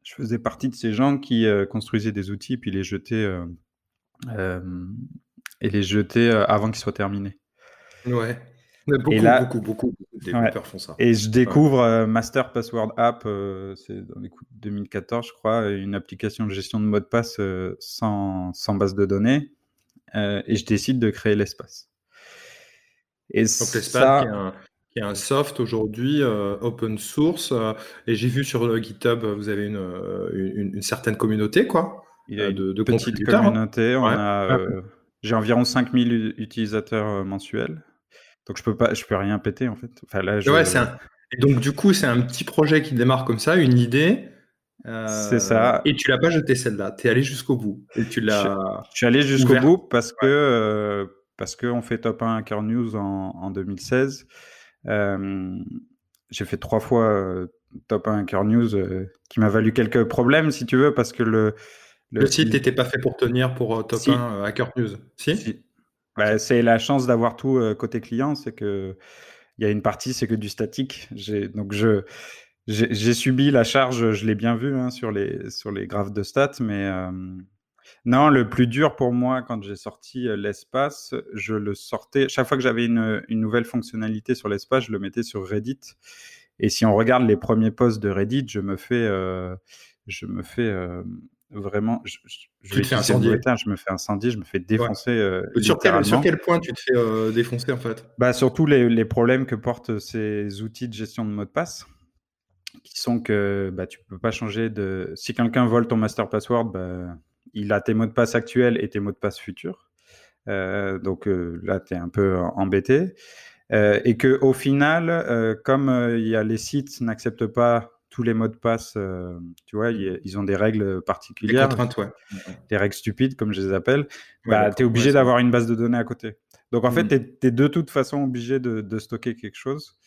Je faisais partie de ces gens qui euh, construisaient des outils puis les jetaient euh, et les jetaient avant qu'ils soient terminés. Ouais. Beaucoup, et là, beaucoup, beaucoup, de développeurs font ça. Et je découvre euh, Master Password App, euh, c'est dans les coups de 2014, je crois, une application de gestion de mot de passe euh, sans, sans, base de données. et je décide de créer l'espace. Et Donc l'espace qui, est un soft aujourd'hui open source. et j'ai vu sur GitHub, vous avez une, une, certaine communauté, quoi. Il y a de, de petite hein. communauté. A, j'ai environ 5000 utilisateurs mensuels. Donc je peux pas, je peux rien péter en fait. Enfin là, je... ouais, un... Et donc du coup, c'est un petit projet qui démarre comme ça, une idée. Euh... C'est ça. Et tu l'as pas jeté celle-là. Tu es allé jusqu'au bout. Et tu l'as. Je, suis allé jusqu'au bout parce que euh, parce que on fait top 1 Hacker News en, en 2016. J'ai fait trois fois top 1 Hacker News qui m'a valu quelques problèmes si tu veux parce que le le, site n'était pas fait pour tenir pour top 1 Hacker News. Si, si. Bah, c'est la chance d'avoir tout côté client, c'est que il y a une partie, c'est que du statique. Donc je j'ai subi la charge, je l'ai bien vu hein, sur les sur les graphes de stats, mais euh, non, le plus dur pour moi quand j'ai sorti l'espace, je le sortais chaque fois que j'avais une, une nouvelle fonctionnalité sur l'espace, je le mettais sur Reddit. Et si on regarde les premiers posts de Reddit, je me fais je me fais vraiment, je, je, fais incendier. je me fais incendier, je me fais défoncer. Euh, sur, quel, sur, quel, point tu te fais défoncer en fait? Bah, Surtout les, les, problèmes que portent ces outils de gestion de mot de passe, qui sont que bah, tu peux pas changer de. Si quelqu'un vole ton master password, bah, il a tes mots de passe actuels et tes mots de passe futurs. Euh, donc euh, là, tu es un peu embêté. Euh, et que au final, comme il y a les sites n'acceptent pas tous les mots de passe, tu vois, ils ont des règles particulières. Des contraintes, ouais. Des règles stupides, comme je les appelle. bah, tu es obligé d'avoir une base de données à côté. Donc, en fait, mmh. tu es, de toute façon obligé de, stocker quelque chose.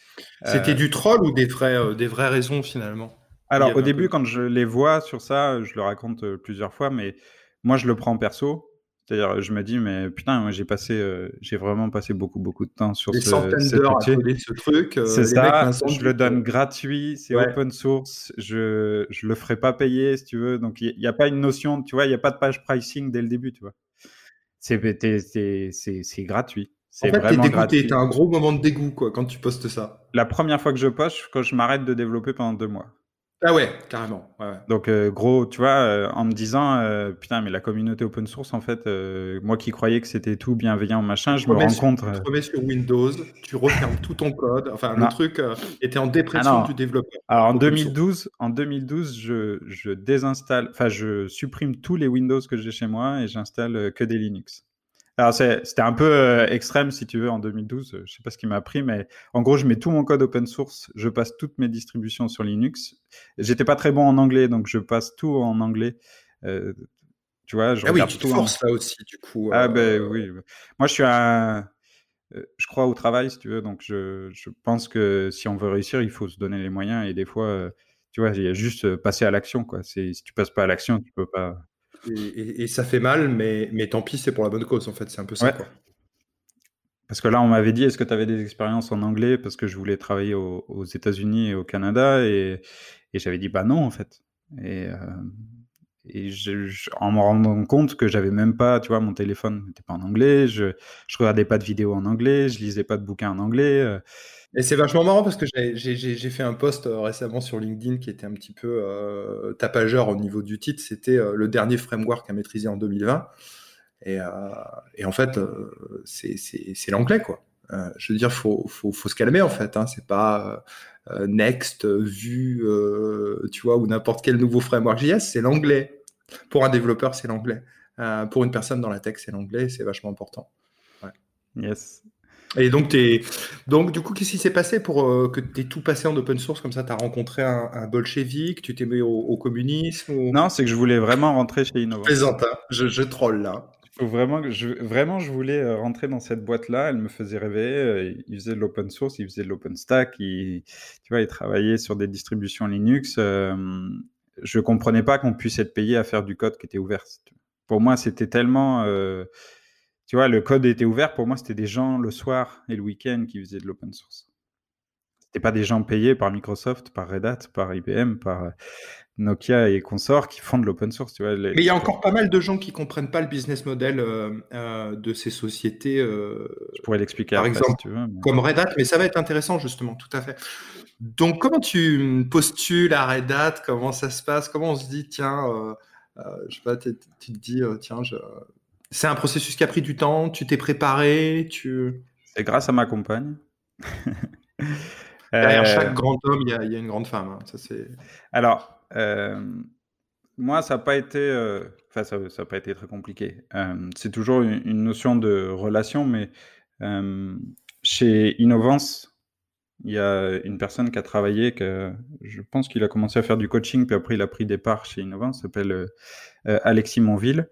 C'était du troll ou des, vrais, des vraies raisons, finalement? Alors, au début, quand je les vois sur ça, je le raconte plusieurs fois, mais moi, je le prends perso. C'est-à-dire, je me dis, mais putain, j'ai passé, euh, j'ai vraiment passé beaucoup, beaucoup de temps sur Des ce, centaines d'heures à coder ce truc. Euh, c'est ça, je le donne gratuit, c'est open source, je je le ferai pas payer, si tu veux. Donc, il n'y a pas une notion, tu vois, il n'y a pas de page pricing dès le début, tu vois. C'est gratuit. En fait, t'es dégoûté, t'as un gros moment de dégoût, quoi, quand tu postes ça. La première fois que je poste, quand je m'arrête de développer pendant deux mois. Ah ouais, carrément. Ouais, Donc euh, gros, tu vois, euh, en me disant euh, putain, mais la communauté open source, en fait, moi qui croyais que c'était tout bienveillant, machin, je me rends compte. Tu te remets sur Windows, tu refermes tout ton code. Enfin, le truc était en dépression ah du développeur. Alors en 2012, en 2012, je, je désinstalle, enfin, je supprime tous les Windows que j'ai chez moi et j'installe que des Linux. Alors c'était un peu euh, extrême si tu veux en 2012, je sais pas ce qui m'a appris, mais en gros je mets tout mon code open source, je passe toutes mes distributions sur Linux. J'étais pas très bon en anglais, donc je passe tout en anglais. Euh, tu vois, je ah oui, tu te forces là aussi du coup. Ah ben oui, moi je suis un, euh, je crois au travail si tu veux, donc je, je, pense que si on veut réussir, il faut se donner les moyens et des fois, tu vois, il y a juste passer à l'action quoi. Si tu passes pas à l'action, tu peux pas. Et, ça fait mal, mais, mais tant pis, c'est pour la bonne cause, en fait. C'est un peu ça, quoi. Parce que là, on m'avait dit, est-ce que tu avais des expériences en anglais Parce que je voulais travailler aux, États-Unis et au Canada. Et, et j'avais dit, bah non, en fait. Et, euh, et je, en me rendant compte que j'avais même pas, tu vois, mon téléphone n'était pas en anglais, je, je regardais pas de vidéos en anglais, je lisais pas de bouquins en anglais. Euh, et c'est vachement marrant parce que j'ai fait un post euh, récemment sur LinkedIn qui était un petit peu euh, tapageur au niveau du titre. C'était euh, le dernier framework à maîtriser en 2020. Et, en fait, c'est l'anglais, quoi. je veux dire, faut, faut, se calmer en fait. Hein. C'est pas Next, Vue, tu vois, ou n'importe quel nouveau framework JS, c'est l'anglais. Pour un développeur, c'est l'anglais. pour une personne dans la tech, c'est l'anglais. C'est vachement important. Yes. Et donc, es... donc, du coup, qu'est-ce qui s'est passé pour euh, que tu aies tout passé en open source comme ça? Tu as rencontré un, un bolchevique, tu t'es mis au, communisme Non, c'est que je voulais vraiment rentrer chez Innova. Je hein. je, je troll là. Vraiment, je, vraiment, je voulais euh, rentrer dans cette boîte-là. Elle me faisait rêver. Euh, il faisait de l'open source, il faisait de l'open stack. Il, tu vois, il travaillait sur des distributions Linux. je comprenais pas qu'on puisse être payé à faire du code qui était ouvert. Pour moi, c'était tellement tu vois, le code était ouvert. Pour moi, c'était des gens le soir et le week-end qui faisaient de l'open source. c'était pas des gens payés par Microsoft, par Red Hat, par IBM, par Nokia et consorts qui font de l'open source. Tu vois, Mais il y a encore pas mal de gens qui comprennent pas le business model euh, euh, de ces sociétés. Euh, Je pourrais l'expliquer par exemple, si tu veux, comme Red Hat, mais ça va être intéressant justement, tout à fait. Donc, comment tu postules à Red Hat? Comment ça se passe? Comment on se dit, tiens, je sais pas, tu te dis, tiens, je... c'est un processus qui a pris du temps, tu t'es préparé, tu. C'est grâce à ma compagne. <laughs> Derrière chaque grand homme, il y, a une grande femme. Hein. Ça, c'est... Alors, euh, moi, ça n'a pas été, euh, enfin, ça n'a pas été très compliqué. Euh, c'est toujours une, notion de relation, mais chez Innovance, il y a une personne qui a travaillé, que je pense qu'il a commencé à faire du coaching, puis après il a pris des parts chez Innovance, s'appelle Alexis Monville,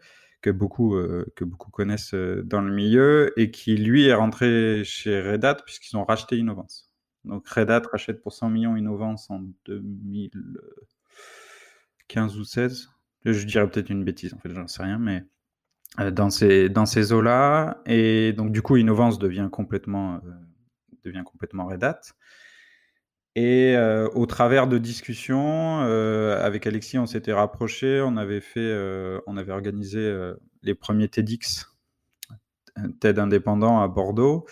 que beaucoup, que beaucoup connaissent dans le milieu, et qui lui est rentré chez Red Hat puisqu'ils ont racheté Innovance. Donc Red Hat rachète pour 100 millions Innovance en 2000. 15 ou 16. Je dirais peut-être une bêtise, en fait, j'en sais rien, mais euh, dans ces, dans ces eaux-là. Et donc, du coup, Innovance devient complètement, euh, devient complètement Red Hat. Et euh, au travers de discussions, avec Alexis, on s'était rapproché, on avait fait, on avait organisé les premiers TEDx, TED indépendant à Bordeaux.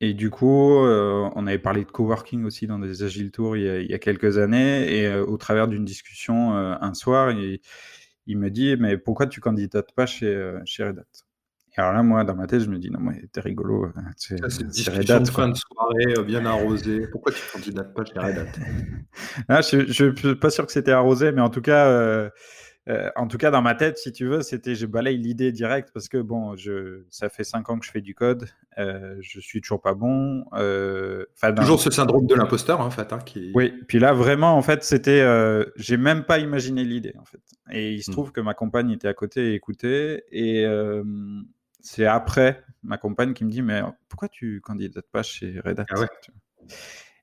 Et du coup, euh, on avait parlé de coworking aussi dans des Agile Tours il y a, quelques années. Et euh, au travers d'une discussion euh, un soir, il, il, me dit Mais pourquoi tu candidates pas chez, chez Red Hat? Alors là, moi, dans ma tête, je me dis Non, mais t'es rigolo. C'est Red de fin de soirée bien arrosée. Pourquoi tu candidates pas chez Red Hat <laughs> ah, Je ne suis pas sûr que c'était arrosé, mais en tout cas. Euh, en tout cas, dans ma tête, si tu veux, c'était je balaye l'idée directe parce que bon, je, ça fait cinq ans que je fais du code, euh, je suis toujours pas bon. Euh, toujours ce syndrome de l'imposteur, en fait. Hein, qui... Oui, puis là, vraiment, en fait, c'était, euh, j'ai même pas imaginé l'idée, en fait. Et il se hmm. trouve que ma compagne était à côté et écoutait, et c'est après ma compagne qui me dit, mais pourquoi tu candidates pas chez Red Hat ah ouais.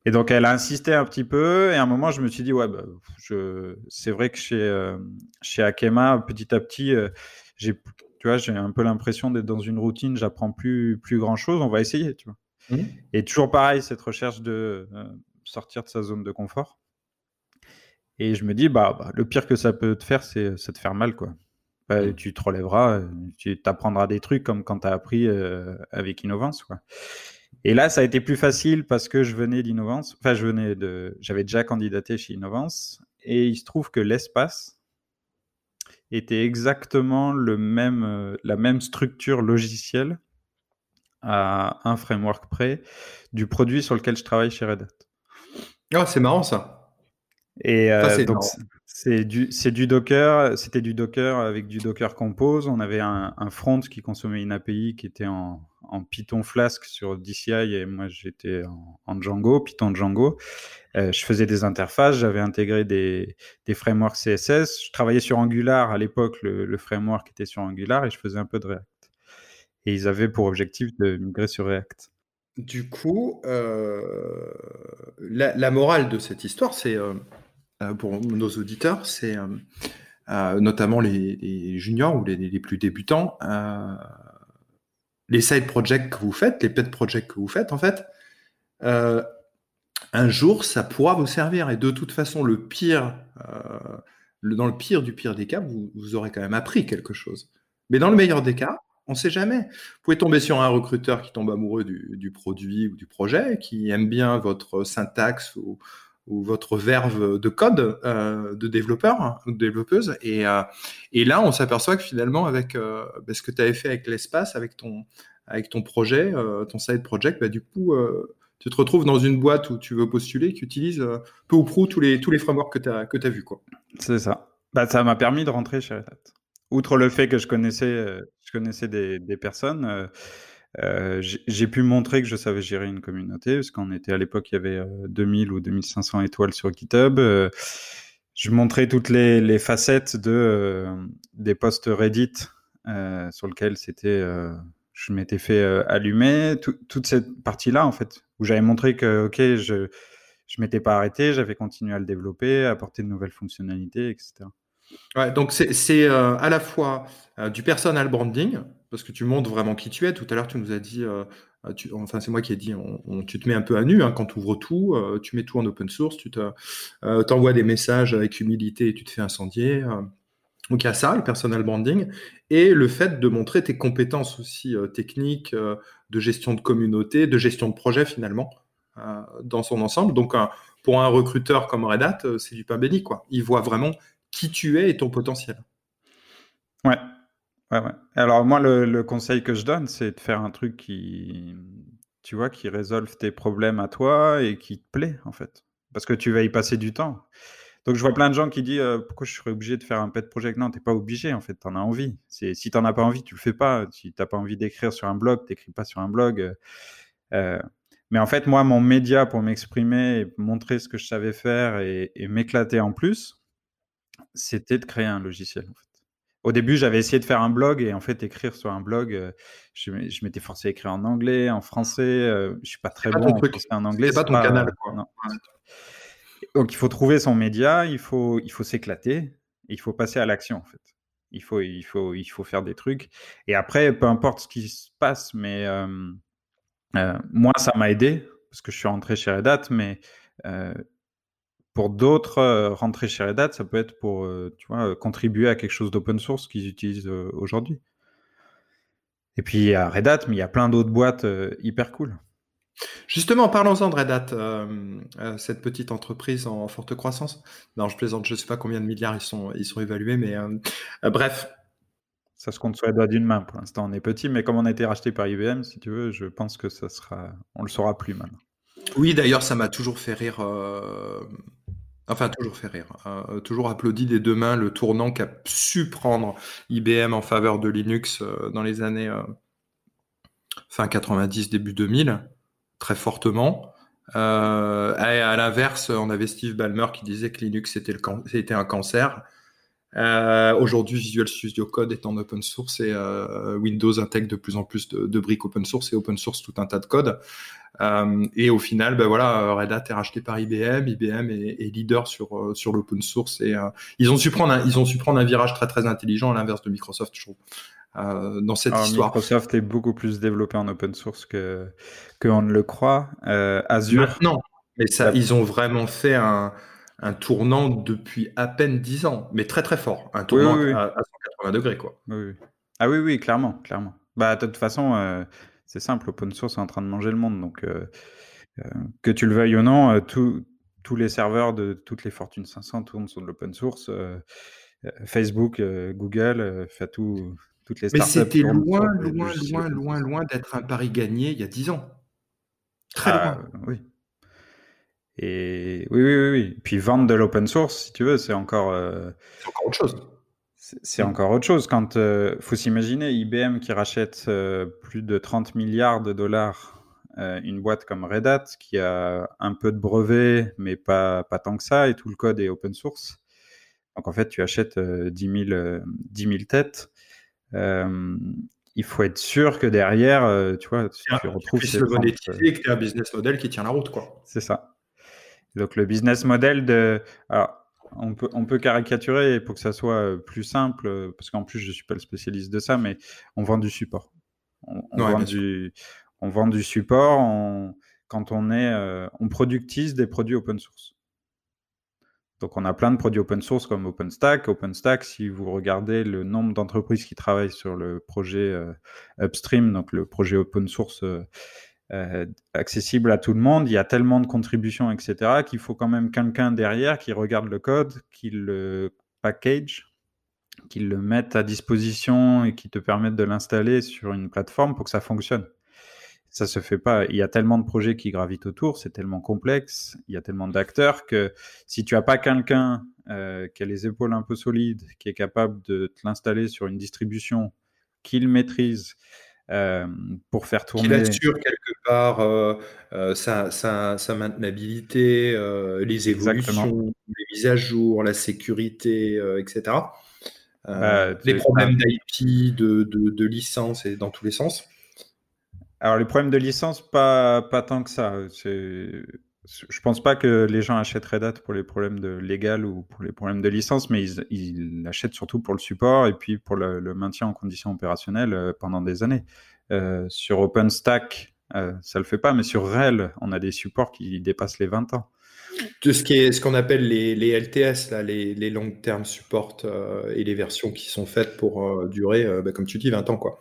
Et donc, elle a insisté un petit peu. Et à un moment, je me suis dit, ouais, bah, je... c'est vrai que chez, euh, chez Akema, petit à petit, euh, j'ai, tu vois, j'ai un peu l'impression d'être dans une routine. J'apprends plus, plus grand chose. On va essayer, tu vois. Mmh. Et toujours pareil, cette recherche de euh, sortir de sa zone de confort. Et je me dis, bah, bah, le pire que ça peut te faire, c'est, c'est te faire mal, quoi. Bah, mmh. Tu te relèveras, tu t'apprendras des trucs comme quand tu as appris avec Innovance, quoi. Et là, ça a été plus facile parce que je venais d'Innovance. Enfin, je venais de, j'avais déjà candidaté chez Innovance. Et il se trouve que l'espace était exactement le même, euh, la même structure logicielle à un framework près du produit sur lequel je travaille chez Red Hat. Oh, c'est marrant ça. Et euh, donc, c'est du, Docker, c'était du Docker avec du Docker Compose. On avait un, front qui consommait une API qui était en, Python Flask sur DCI et moi j'étais en, Django, Python Django. Euh, je faisais des interfaces, j'avais intégré des, des, frameworks CSS. Je travaillais sur Angular à l'époque, le, framework était sur Angular et je faisais un peu de React. Et ils avaient pour objectif de migrer sur React. Du coup, euh, la, morale de cette histoire, c'est euh, pour nos auditeurs, c'est notamment les, juniors ou les, plus débutants, les side projects que vous faites, les pet projects que vous faites, en fait, euh, un jour, ça pourra vous servir. Et de toute façon, le pire, euh, dans le pire du pire des cas, vous, aurez quand même appris quelque chose. Mais dans le meilleur des cas, on ne sait jamais. Vous pouvez tomber sur un recruteur qui tombe amoureux du, produit ou du projet, qui aime bien votre syntaxe ou, ou votre verve de code euh, de développeur hein, ou de développeuse. Et, euh, et là, on s'aperçoit que finalement, avec euh, bah, ce que tu avais fait avec l'espace, avec ton, projet, ton side project, bah, du coup, tu te retrouves dans une boîte où tu veux postuler qui utilise peu ou prou tous les, tous les frameworks que tu as, vus. C'est ça. Bah, ça m'a permis de rentrer chez Red Hat. Outre le fait que je connaissais, je connaissais des personnes, euh, j'ai pu montrer que je savais gérer une communauté, parce qu'on était à l'époque, il y avait 2000 euh, ou 2500 étoiles sur GitHub. Euh, je montrais toutes les, facettes de, des posts Reddit sur lesquels c'était, je m'étais fait allumer. toute cette partie-là, en fait, où j'avais montré que, OK, je je m'étais pas arrêté, j'avais continué à le développer, à apporter de nouvelles fonctionnalités, etc. Ouais, donc c'est à la fois du personal branding, parce que tu montres vraiment qui tu es. Tout à l'heure, tu nous as dit, euh, tu, enfin, c'est moi qui ai dit, tu te mets un peu à nu hein, quand tu ouvres tout, tu mets tout en open source, tu t'envoies des messages avec humilité et tu te fais incendier. donc il y a ça, le personal branding, et le fait de montrer tes compétences aussi techniques, de gestion de communauté, de gestion de projet finalement, dans son ensemble. Donc pour un recruteur comme Red Hat, c'est du pain béni, quoi. Il voit vraiment qui tu es et ton potentiel. Ouais, alors moi, le, conseil que je donne, c'est de faire un truc qui, tu vois, qui résolve tes problèmes à toi et qui te plaît, en fait. Parce que tu vas y passer du temps. Donc je vois plein de gens qui disent euh, pourquoi je serais obligé de faire un pet project? Non, t'es pas obligé en fait, tu en as envie. Si t'en as pas envie, tu le fais pas. Si t'as pas envie d'écrire sur un blog, t'écris pas sur un blog. Euh, euh, mais en fait, moi, mon média pour m'exprimer, et montrer ce que je savais faire et, m'éclater en plus, c'était de créer un logiciel. Au début, j'avais essayé de faire un blog et en fait, écrire sur un blog, euh, je, m'étais forcé à écrire en anglais, en français. Euh, je suis pas très bon en anglais. C'est pas ton canal. Donc, il faut trouver son média, il faut, il faut s'éclater, il faut passer à l'action en fait. Il faut, il faut, il faut faire des trucs. Et après, peu importe ce qui se passe, mais euh, moi, ça m'a aidé parce que je suis rentré chez Red Hat, mais pour d'autres, euh, rentrer chez Red Hat, ça peut être pour euh, tu vois, contribuer à quelque chose d'open source qu'ils utilisent euh, aujourd'hui. Et puis il y a Red Hat, mais il y a plein d'autres boîtes hyper cool. Justement, parlons-en de Red Hat, cette petite entreprise en forte croissance. Non, je plaisante, je ne sais pas combien de milliards ils sont, ils sont évalués, mais bref. Ça se compte sur les doigts d'une main pour l'instant. On est petit, mais comme on a été racheté par IBM, si tu veux, je pense que ça sera, on le saura plus maintenant. Oui, d'ailleurs, ça m'a toujours fait rire. Enfin, toujours fait rire. Hein. toujours applaudi des deux mains le tournant qu'a su prendre IBM en faveur de Linux euh, dans les années euh, fin 90, début 2000, très fortement. Euh, à, l'inverse, on avait Steve Ballmer qui disait que Linux c'était, le un cancer. aujourd'hui, Visual Studio Code est en open source et Windows intègre de plus en plus de, de, briques open source et open source tout un tas de code. Euh, et au final, ben voilà, Red Hat est racheté par IBM. IBM est, est leader sur euh, sur l'open source et euh, ils ont su prendre un, ils ont su prendre un virage très très intelligent à l'inverse de Microsoft, je trouve. Euh, dans cette histoire. Microsoft est beaucoup plus développé en open source que qu'on ne le croit. Azure? Non, mais ça, ils ont vraiment fait un, un tournant depuis à peine 10 ans, mais très très fort, un tournant À, 180 degrés quoi. Ah oui, oui, clairement, clairement. Bah de toute façon, c'est simple, open source est en train de manger le monde. Donc, euh, euh, que tu le veuilles ou non, euh, tous les serveurs de toutes les Fortune 500 tournent sur de l'open source. Facebook, Google, fait tout, toutes les startups. Mais c'était loin, loin, loin, loin, loin d'être un pari gagné il y a 10 ans. Très ah, loin. Oui. Et oui, oui, oui, oui. Puis vendre de l'open source, si tu veux, c'est encore. c'est encore autre chose. C'est encore autre chose. Quand euh, faut s'imaginer IBM qui rachète euh, plus de 30 milliards de dollars euh, une boîte comme Red Hat qui a un peu de brevets mais pas, pas tant que ça et tout le code est open source. Donc en fait tu achètes 10 000, 10 têtes. il faut être sûr que derrière, tu vois, tu, retrouves le monétiser et que tu as un business model qui tient la route, quoi. C'est ça. Donc le business model de, alors on peut, on peut caricaturer pour que ça soit euh, plus simple, euh, parce qu'en plus, je ne suis pas le spécialiste de ça, mais on vend du support. On, vend, du, on vend, du, support quand on est, euh, on productise des produits open source. Donc, on a plein de produits open source comme OpenStack. OpenStack, si vous regardez le nombre d'entreprises qui travaillent sur le projet Upstream, donc le projet open source euh, accessible à tout le monde. Il y a tellement de contributions, etc., qu'il faut quand même quelqu'un derrière qui regarde le code, qui le package, qui le mette à disposition et qui te permette de l'installer sur une plateforme pour que ça fonctionne. Ça se fait pas. Il y a tellement de projets qui gravitent autour, c'est tellement complexe, il y a tellement d'acteurs que si tu as pas quelqu'un euh, qui a les épaules un peu solides, qui est capable de te l'installer sur une distribution, qu'il maîtrise, euh, pour faire tourner. Qu'il assure quelque part euh, euh, sa, sa, sa, maintenabilité, les évolutions, les mises à jour, la sécurité, etc. Bah, les problèmes d'IP, de, de, de, licence et dans tous les sens. Alors les problèmes de licence, pas, pas tant que ça. Je pense pas que les gens achètent Red Hat pour les problèmes de légal ou pour les problèmes de licence, mais ils, l'achètent surtout pour le support et puis pour le, maintien en conditions opérationnelles euh, pendant des années. Euh, sur OpenStack, euh, ça le fait pas. Mais sur RHEL, on a des supports qui dépassent les 20 ans. De ce qui est ce qu'on appelle les, les, LTS, là, les, les long term support euh, et les versions qui sont faites pour durer, bah, comme tu dis, 20 ans. Quoi.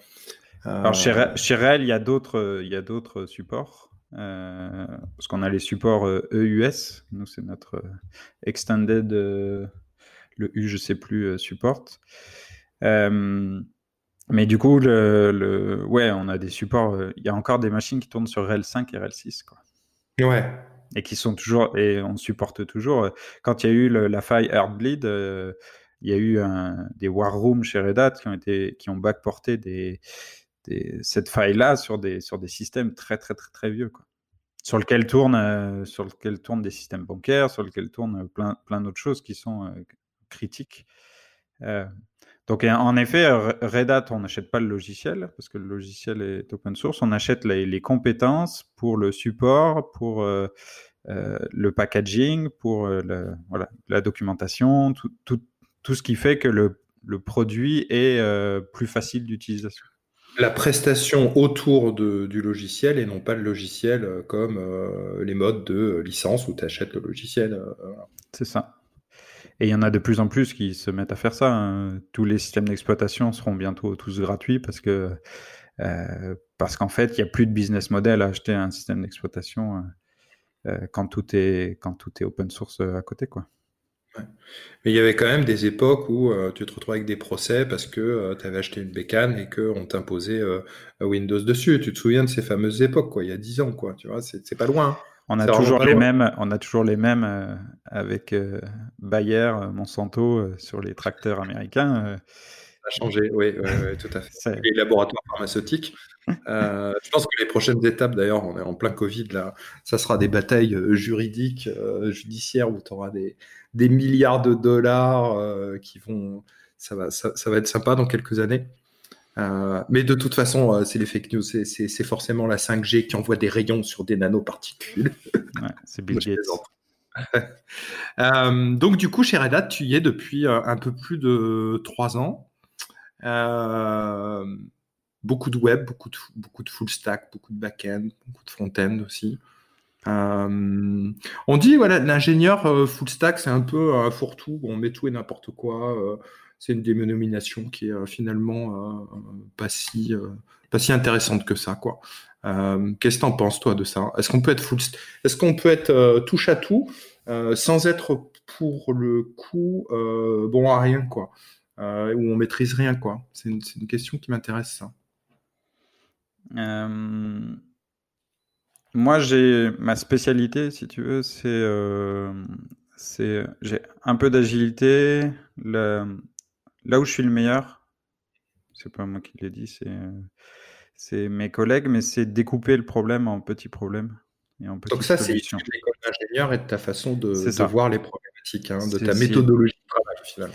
Alors chez, chez RHEL, il y a d'autres supports. Parce qu'on a les supports EUS, e nous c'est notre extended, le U je sais plus, support. Mais du coup, le, ouais, on a des supports. Euh, il y a encore des machines qui tournent sur RHEL 5 et RHEL 6. Quoi. Ouais. Et qui sont toujours. Et on supporte toujours. Euh, quand il y a eu la faille Heartbleed, euh, il y a eu des war rooms chez Red Hat qui ont, été, qui ont backporté des, cette faille-là sur des, sur des systèmes très, très, très, très vieux. Quoi. Sur lequel tournent, sur lequel tournent des systèmes bancaires, sur lequel tournent plein, plein d'autres choses qui sont critiques. Donc en effet, Red Hat, on n'achète pas le logiciel parce que le logiciel est open source. On achète les, compétences pour le support, pour euh, euh, le packaging, pour euh, la documentation, tout, tout, tout, ce qui fait que le, le produit est plus facile d'utilisation. La prestation autour de, du logiciel et non pas le logiciel comme les modes de licence où tu achètes le logiciel. C'est ça. Et il y en a de plus en plus qui se mettent à faire ça. Hein. Tous les systèmes d'exploitation seront bientôt tous gratuits parce que euh, parce qu'en fait, il n'y a plus de business model à acheter un système d'exploitation euh, euh, quand tout est quand tout est open source à côté, quoi. Mais il y avait quand même des époques où tu te retrouvais avec des procès parce que tu avais acheté une bécane et qu'on t'imposait Windows dessus. Tu te souviens de ces fameuses époques, quoi, il y a 10 ans, quoi. Tu vois, c'est pas loin. Hein. On a, toujours les mêmes, on a toujours les mêmes euh, avec euh, Bayer, euh, Monsanto sur les tracteurs américains. Ça a changé, oui, tout à fait. <laughs> Les laboratoires pharmaceutiques. je pense que les prochaines étapes, d'ailleurs, on est en plein Covid là, ça sera des batailles juridiques, judiciaires où tu auras des, des, milliards de dollars qui vont. Ça va, ça va être sympa dans quelques années. Euh, mais de toute façon, euh, c'est les fake news, c'est forcément la 5G qui envoie des rayons sur des nanoparticules. Ouais, c'est <laughs> Bill Gates. <laughs> euh, donc du coup, chez Red Hat, tu y es depuis euh, un peu plus de trois ans. beaucoup de web, beaucoup de, beaucoup de full stack, beaucoup de back-end, beaucoup de front-end aussi. On dit voilà, l'ingénieur full stack, c'est un peu un fourre-tout, on met tout et n'importe quoi c'est une dénomination qui est euh, finalement euh, pas si euh, pas si intéressante que ça quoi. Qu'est-ce que tu en penses toi de ça? Est-ce qu'on peut être full, est-ce qu'on peut être touche à tout sans être pour le coup bon à rien quoi, où on maîtrise rien quoi C'est une, une, question qui m'intéresse ça. Moi, j'ai ma spécialité, si tu veux, c'est c'est j'ai un peu d'agilité, là où je suis le meilleur, c'est pas moi qui l'ai dit, c'est c'est mes collègues, mais c'est découper le problème en petits problèmes. Et en Donc ça, c'est l'école d'ingénieur et de ta façon de, voir les problématiques, hein, de ta méthodologie de travail finalement.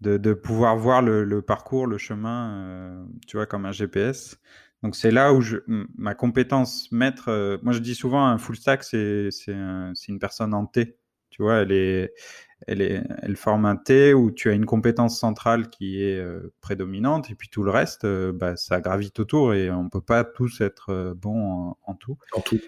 De, de pouvoir voir le, le, parcours, le chemin, euh, tu vois, comme un GPS. Donc c'est là où je, ma compétence maître, euh, moi je dis souvent un full stack, c'est un, une personne en T. Tu vois, elle est, elle, forme un T où tu as une compétence centrale qui est euh, prédominante et puis tout le reste, euh, bah, ça gravite autour et on peut pas tous être bons en, tout. En tout.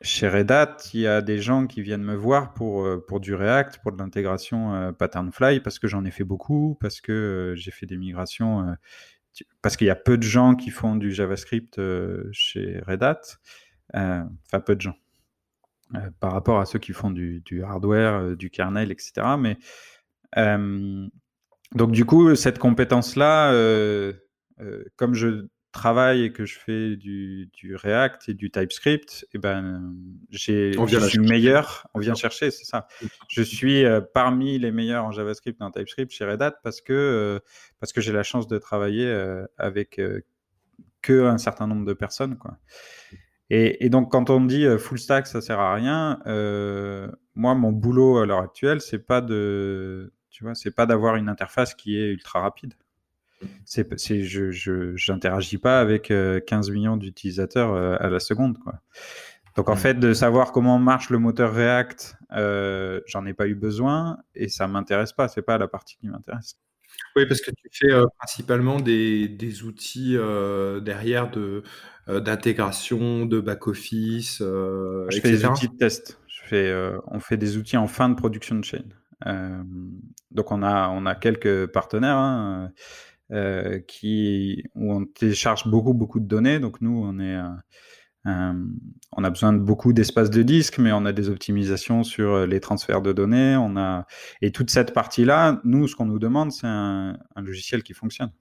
Chez Red Hat, il y a des gens qui viennent me voir pour, pour du React, pour de l'intégration Patternfly, parce que j'en ai fait beaucoup, parce que j'ai fait des migrations, parce qu'il y a peu de gens qui font du JavaScript chez Red Hat, enfin peu de gens euh, par rapport à ceux qui font du, hardware, euh, du kernel, etc. Mais donc du coup, cette compétence-là, euh, comme je travaille et que je fais du, React et du TypeScript, et eh ben, j'ai, je suis meilleur. On vient chercher, c'est ça. Je suis parmi les meilleurs en JavaScript et en TypeScript chez Red Hat parce que parce que j'ai la chance de travailler avec que un certain nombre de personnes, quoi. Et, donc, quand on me dit euh, full stack, ça sert à rien, euh, moi, mon boulot à l'heure actuelle, c'est pas de, tu vois, c'est pas d'avoir une interface qui est ultra rapide. C'est, c'est, je, je, j'interagis pas avec 15 euh, millions d'utilisateurs à la seconde, quoi. Donc, en fait, de savoir comment marche le moteur React, j'en ai pas eu besoin et ça m'intéresse pas. C'est pas la partie qui m'intéresse. Oui, parce que tu fais principalement des, des outils derrière de d'intégration, de back-office, Je fais des outils de test. Je fais, on fait des outils en fin de production chain. donc on a, on a quelques partenaires hein, qui, où on télécharge beaucoup, beaucoup de données. Donc nous, on est euh, on a besoin de beaucoup d'espace de disque, mais on a des optimisations sur euh, les transferts de données. On a et toute cette partie-là, nous, ce qu'on nous demande, c'est un, logiciel qui fonctionne.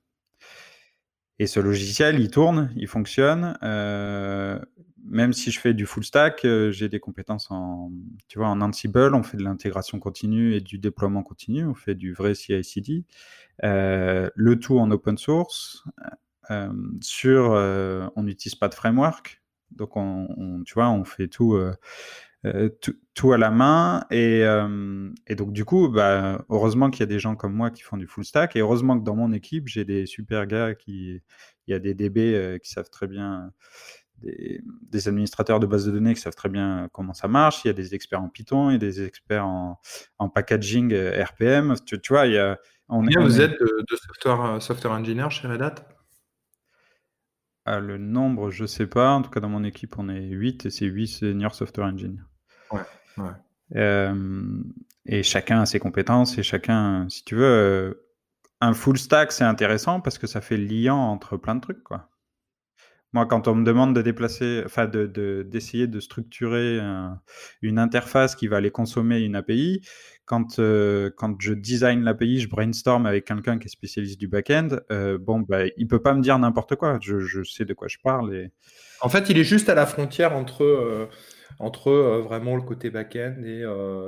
Et ce logiciel, il tourne, il fonctionne. Euh, même si je fais du full stack, j'ai des compétences en, tu vois, en Ansible. On fait de l'intégration continue et du déploiement continu. On fait du vrai CI/CD. le tout en open source. sur, on n'utilise pas de framework. Donc, on, tu vois, on fait tout, euh, euh, à la main. Et, euh, et, donc, du coup, bah, heureusement qu'il y a des gens comme moi qui font du full stack. Et heureusement que dans mon équipe, j'ai des super gars qui. Il y a des DB qui savent très bien. Des, des, administrateurs de bases de données qui savent très bien comment ça marche. Il y a des experts en Python, il y a des experts en, en packaging RPM. Tu, tu, vois, il y a. On, vous êtes de, de, software, software engineer chez Red Hat? Ah, le nombre, je sais pas. En tout cas, dans mon équipe, on est 8 et c'est 8 senior software engineers. Ouais, ouais. Euh, et chacun a ses compétences et chacun, si tu veux, euh, un full stack, c'est intéressant parce que ça fait liant entre plein de trucs, quoi. Moi, quand on me demande de déplacer, enfin, de, d'essayer de, structurer une interface qui va aller consommer une API, quand, euh, quand je design l'API, je brainstorm avec quelqu'un qui est spécialiste du back-end, euh, bon, bah, il peut pas me dire n'importe quoi. Je, je, sais de quoi je parle. Et... En fait, il est juste à la frontière entre, euh, entre vraiment le côté back-end et,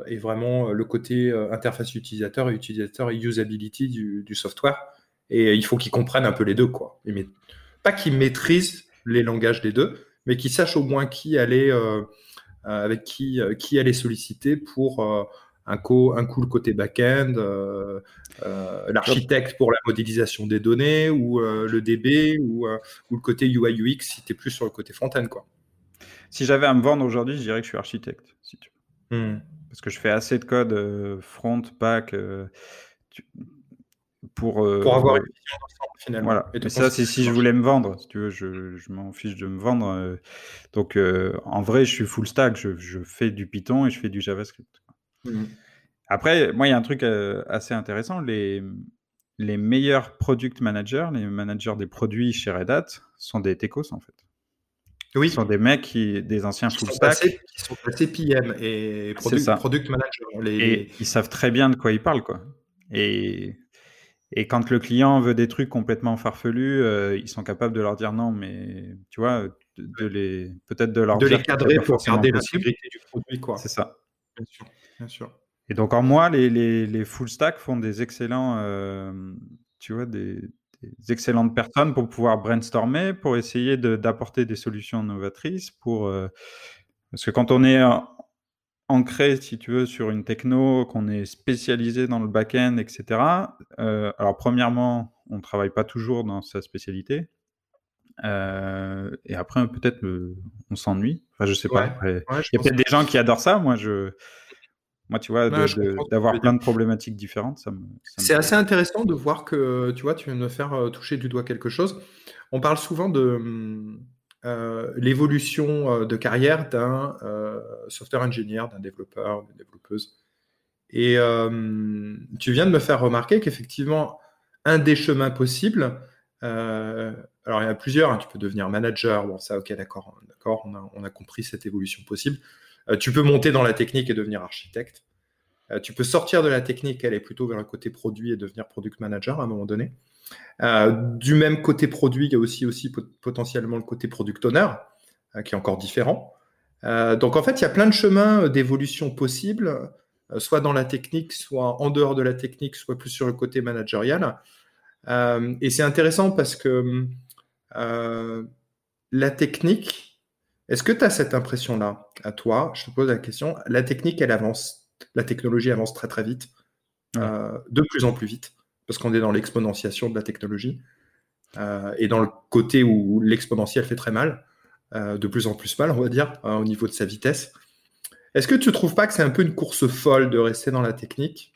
et, vraiment le côté interface utilisateur et utilisateur usability du, du software. Et il faut qu'il comprenne un peu les deux, quoi. Mais pas qu'il maîtrise les langages des deux, mais qu'il sache au moins qui allait, avec qui, qui allait solliciter pour un, coup, un coup le côté back-end, euh, euh, l'architecte pour la modélisation des données, ou euh, le DB, ou, ou, le côté UI UX si tu es plus sur le côté front-end. Quoi. Si j'avais à me vendre aujourd'hui, je dirais que je suis architecte. Si tu... Hmm. Parce que je fais assez de code front, back, pour, pour avoir une vision finalement. Voilà. Et ça, c'est si je voulais me vendre. Si tu veux, je, je m'en fiche de me vendre. donc, en vrai, je suis full stack. Je, je, fais du Python et je fais du JavaScript. Mmh. Après, moi, il y a un truc euh, assez intéressant. Les, les meilleurs product managers, les managers des produits chez Red Hat, sont des techos, en fait. Oui. Ce sont des mecs, qui, des anciens full stack. qui sont passés PM et product, product manager. Les... Et ils savent très bien de quoi ils parlent, quoi. Et, et quand le client veut des trucs complètement farfelus, euh, ils sont capables de leur dire non, mais tu vois, de, les peut-être de leur de les cadrer pour garder la sécurité du produit, quoi. C'est ça. Bien sûr, bien sûr. Et donc, en moi, les, les, les full stack font des excellents, euh, tu vois, des, excellentes personnes pour pouvoir brainstormer, pour essayer d'apporter des solutions novatrices, pour euh, parce que quand on est ancré, si tu veux, sur une techno, qu'on est spécialisé dans le back-end, etc. Euh, alors, premièrement, on ne travaille pas toujours dans sa spécialité. et après, peut-être on s'ennuie. Enfin, je sais pas. il y a peut-être des gens qui adorent ça. Moi, je moi, tu vois, d'avoir plein de problématiques différentes, ça me. c'est assez intéressant de voir que, tu vois, tu viens de me faire euh, toucher du doigt quelque chose. On parle souvent de hum, euh, l'évolution euh, de carrière d'un software engineer, d'un développeur, d'une développeuse. Et tu viens de me faire remarquer qu'effectivement, un des chemins possibles, alors il y en a plusieurs, hein, tu peux devenir manager, bon ça ok d'accord, d'accord, on a, compris cette évolution possible. Euh, tu peux monter dans la technique et devenir architecte. Euh, tu peux sortir de la technique, aller plutôt vers le côté produit et devenir product manager à un moment donné. Euh, du même côté produit, il y a aussi, aussi potentiellement le côté product owner, qui est encore différent. donc en fait, il y a plein de chemins d'évolution possibles, soit dans la technique, soit en dehors de la technique, soit plus sur le côté managérial. et c'est intéressant parce que la technique, est-ce que tu as cette impression-là à toi? Je te pose la question. La technique, elle avance, la technologie avance très très vite, euh, de plus en plus vite, parce qu'on est dans l'exponentiation de la technologie euh, et dans le côté où l'exponentiel fait très mal, euh, de plus en plus mal, on va dire, au niveau de sa vitesse. Est-ce que tu ne trouves pas que c'est un peu une course folle de rester dans la technique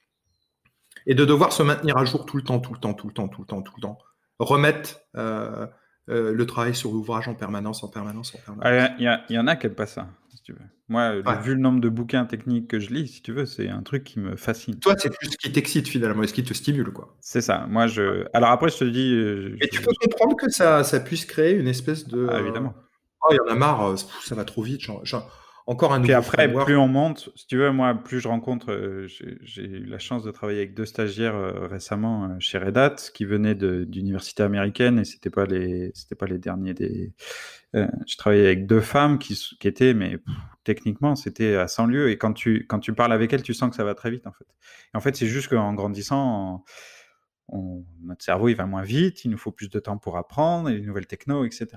et de devoir se maintenir à jour tout le temps, tout le temps, tout le temps, tout le temps, tout le temps. Remettre le travail sur l'ouvrage en permanence, en permanence, en permanence? Ah, il y, y, en a qui n'aiment pas ça. Moi, vu le nombre de bouquins techniques que je lis, si tu veux, c'est un truc qui me fascine. Toi, c'est plus ce qui t'excite finalement, ce qui te stimule, quoi. C'est ça. Moi, je. Alors après, je te dis. Euh, Mais tu peux comprendre que ça, ça puisse créer une espèce de. Ah, évidemment. Oh, il y en a marre, euh, ça va trop vite. Genre, encore un Puis après, plus on monte, si tu veux, moi, plus je rencontre, euh, j'ai eu la chance de travailler avec deux stagiaires récemment chez Red Hat qui venaient d'universités américaines et c'était pas les, c'était pas les derniers des, euh, je travaillais avec deux femmes qui, qui étaient, mais techniquement, c'était à 100 lieues. Et quand tu, quand tu parles avec elles, tu sens que ça va très vite, en fait. Et en fait, c'est juste qu'en grandissant, on, notre cerveau, il va moins vite, il nous faut plus de temps pour apprendre, et les nouvelles techno, etc.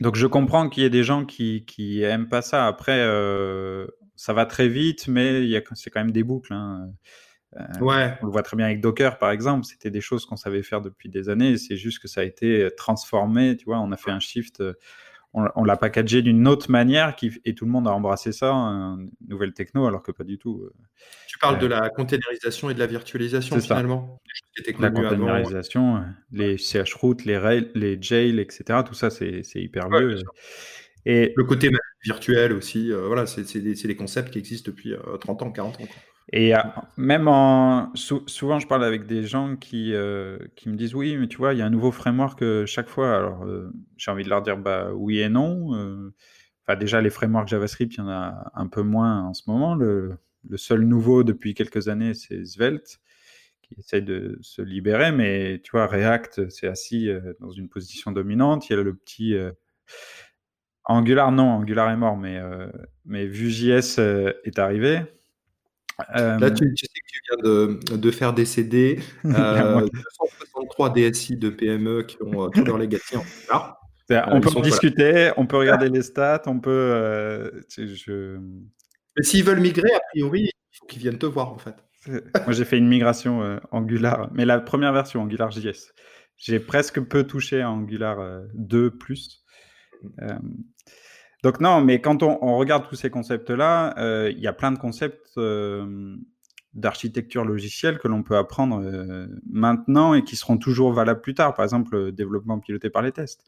Donc, je comprends qu'il y ait des gens qui, qui aiment pas ça. Après, euh, ça va très vite, mais c'est quand même des boucles. Hein. Euh, ouais. On le voit très bien avec Docker, par exemple. C'était des choses qu'on savait faire depuis des années. C'est juste que ça a été transformé. Tu vois, on a fait un shift on, l'a packagé d'une autre manière qui, et tout le monde a embrassé ça, une nouvelle techno, alors que pas du tout. Euh. Tu parles de euh, la containerisation et de la virtualisation finalement. La containerisation, les CH-routes, les, rails, les jails, etc. Tout ça, c'est hyper vieux. Et le côté virtuel aussi, euh, voilà, c'est des, concepts qui existent depuis 30 ans, 40 ans. Et euh, même en. souvent, je parle avec des gens qui, euh, qui me disent Oui, mais tu vois, il y a un nouveau framework euh, chaque fois. Alors, j'ai envie de leur dire bah, oui et non. Enfin, déjà, les frameworks JavaScript, il y en a un peu moins en ce moment. Le, le seul nouveau depuis quelques années, c'est Svelte, qui essaye de se libérer. Mais tu vois, React, c'est assis dans une position dominante. Il y a le petit. Angular, non, Angular est mort, mais, mais Vue.js est arrivé. Là, euh, tu, sais que tu viens de, de faire décéder <laughs> euh, 263 DSI de PME qui ont euh, tout leur legacy en euh, on peut en discuter, on peut regarder les stats, on peut. je... Mais s'ils veulent migrer, a priori, il faut qu'ils viennent te voir en fait. Moi, j'ai fait une migration Angular, mais la première version Angular JS. J'ai presque peu touché à Angular 2 plus. Donc non, mais quand on, regarde tous ces concepts-là, euh, il y a plein de concepts euh, d'architecture logicielle que l'on peut apprendre euh, maintenant et qui seront toujours valables plus tard. Par exemple, le développement piloté par les tests.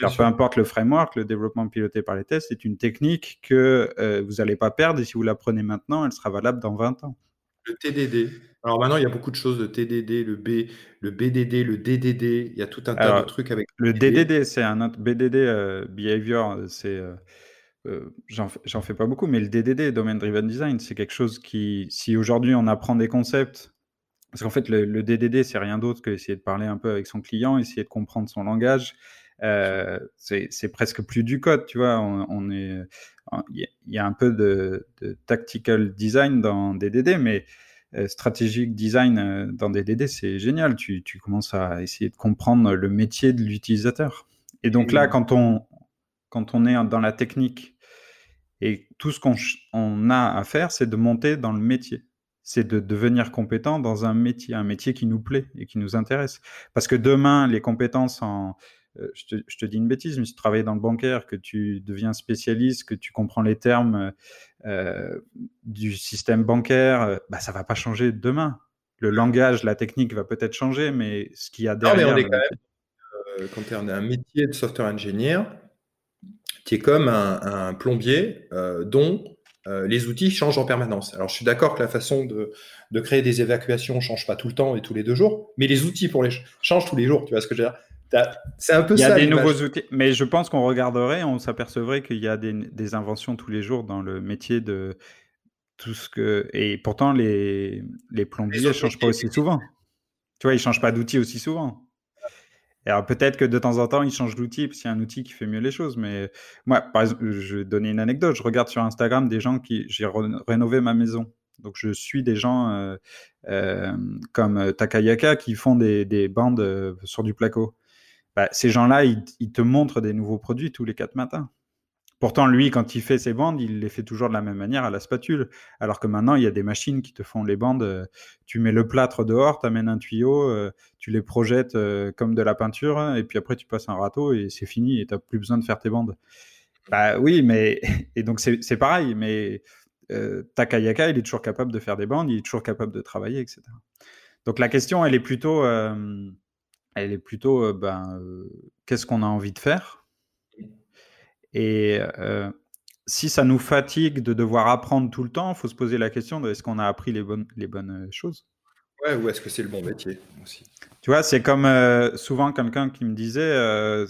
Alors, peu importe le framework, le développement piloté par les tests, c'est une technique que vous n'allez pas perdre et si vous l'apprenez maintenant, elle sera valable dans 20 ans. Le TDD. Alors maintenant, il y a beaucoup de choses, le TDD, le B, le BDD, le DDD. Il y a tout un tas de trucs avec. Le DDD, c'est un autre BDD euh, behavior. C'est euh, euh, j'en fais pas beaucoup, mais le DDD, Domain Driven Design, c'est quelque chose qui, si aujourd'hui on apprend des concepts, parce qu'en fait le, DDD c'est rien d'autre que essayer de parler un peu avec son client, essayer de comprendre son langage. C'est presque plus du code, tu vois. On, est, il y, a un peu de, de, tactical design dans DDD, mais euh, stratégique design euh, dans DDD, c'est génial. Tu, tu, commences à essayer de comprendre le métier de l'utilisateur. Et donc là, quand on, quand on est dans la technique et tout ce qu'on on a à faire, c'est de monter dans le métier. C'est de devenir compétent dans un métier, un métier qui nous plaît et qui nous intéresse. Parce que demain, les compétences en, euh, je, te, dis une bêtise, mais si tu travailles dans le bancaire, que tu deviens spécialiste, que tu comprends les termes euh, du système bancaire, euh, bah, ça va pas changer demain. Le langage, la technique va peut-être changer, mais ce qu'il y a derrière. quand, tu es un métier de software engineer, tu es comme un, plombier dont les outils changent en permanence. Alors, je suis d'accord que la façon de, de, créer des évacuations ne change pas tout le temps et tous les deux jours, mais les outils pour les changent tous les jours. Tu vois ce que je veux dire? C'est un peu. Il y a des nouveaux outils, mais je pense qu'on regarderait, on s'apercevrait qu'il y a des, inventions tous les jours dans le métier de tout ce que. Et pourtant, les, les plombiers ne changent pas aussi souvent. Tu vois, ils ne changent pas d'outil aussi souvent. Alors peut-être que de temps en temps, ils changent d'outil parce qu'il y a un outil qui fait mieux les choses. Mais moi, par exemple, je vais donner une anecdote. Je regarde sur Instagram des gens qui. J'ai rénové ma maison. Donc je suis des gens euh, euh, comme Takayaka qui font des, des bandes euh, sur du placo. Bah, ces gens-là, ils, te montrent des nouveaux produits tous les quatre matins. Pourtant, lui, quand il fait ses bandes, il les fait toujours de la même manière à la spatule. Alors que maintenant, il y a des machines qui te font les bandes. Euh, tu mets le plâtre dehors, tu amènes un tuyau, euh, tu les projettes euh, comme de la peinture, et puis après, tu passes un râteau et c'est fini et tu n'as plus besoin de faire tes bandes. Bah oui, mais. <laughs> Et donc, c'est pareil, mais Takayaka, il est toujours capable de faire des bandes, il est toujours capable de travailler, etc. Donc la question, elle est plutôt, elle est plutôt, ben, qu'est-ce qu'on a envie de faire? Et si ça nous fatigue de devoir apprendre tout le temps, il faut se poser la question de est-ce qu'on a appris les bonnes, les bonnes choses? Ouais, ou est-ce que c'est le bon métier aussi? Tu vois, c'est comme euh, souvent quelqu'un qui me disait, euh,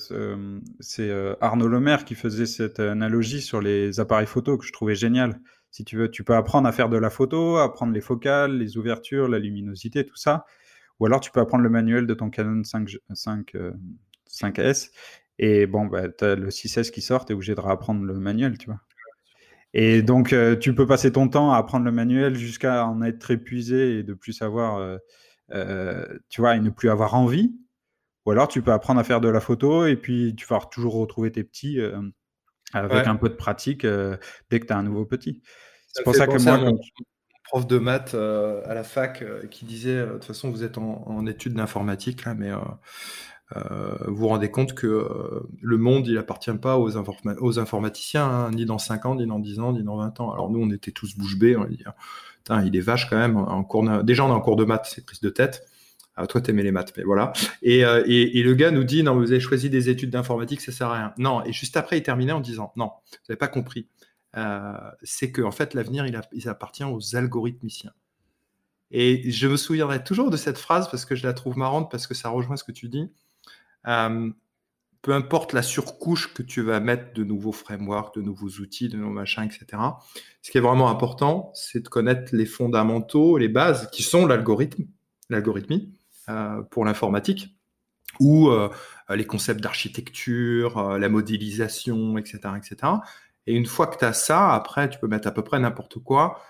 c'est euh, Arnaud Lemaire qui faisait cette analogie sur les appareils photo que je trouvais génial. Si tu veux, tu peux apprendre à faire de la photo, apprendre les focales, les ouvertures, la luminosité, tout ça. Ou alors tu peux apprendre le manuel de ton Canon 5, 5, 5S. Et bon, bah, tu as le 6S qui sort, tu es obligé de réapprendre le manuel, tu vois. Et donc, euh, tu peux passer ton temps à apprendre le manuel jusqu'à en être épuisé et de plus savoir, euh, euh, tu vois, et ne plus avoir envie. Ou alors, tu peux apprendre à faire de la photo et puis tu vas toujours retrouver tes petits avec un peu de pratique dès que tu as un nouveau petit. C'est pour ça que moi, prof de maths à la fac qui disait, de toute façon, vous êtes en, études d'informatique là, mais euh, vous vous rendez compte que euh, le monde, il appartient pas aux, aux informaticiens, hein, ni dans 5 ans, ni dans 10 ans, ni dans 20 ans. Alors nous, on était tous bouche bée, on va dire, il est vache quand même. En cours déjà, on est en cours de maths, c'est prise de tête. Ah, toi, t'aimais les maths, mais voilà. Euh, et, le gars nous dit, non, vous avez choisi des études d'informatique, ça sert à rien. Non, et juste après, il terminait en disant, non, vous n'avez pas compris. Euh, c'est que en fait, l'avenir, il, appartient aux algorithmiciens. Et je me souviendrai toujours de cette phrase parce que je la trouve marrante, parce que ça rejoint ce que tu dis. Euh, peu importe la surcouche que tu vas mettre de nouveaux frameworks, de nouveaux outils, de nouveaux machins, etc. Ce qui est vraiment important, c'est de connaître les fondamentaux, les bases, qui sont l'algorithme, l'algorithmie euh, pour l'informatique, ou les concepts d'architecture, la modélisation, etc., etc. Et une fois que tu as ça, après, tu peux mettre à peu près n'importe quoi.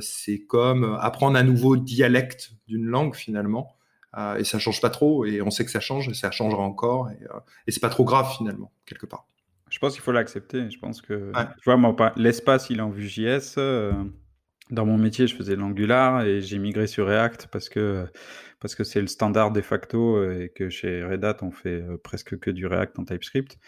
c'est comme apprendre un nouveau dialecte d'une langue, finalement. Euh, et ça change pas trop, et on sait que ça change, et ça changera encore, et, euh, et c'est pas trop grave finalement, quelque part. Je pense qu'il faut l'accepter. Je pense que, tu vois, moi, l'espace, il est en Vue.js. Euh, dans mon métier, je faisais l'Angular et j'ai migré sur React parce que parce que c'est le standard de facto et que chez Red Hat, on fait presque que du React en TypeScript.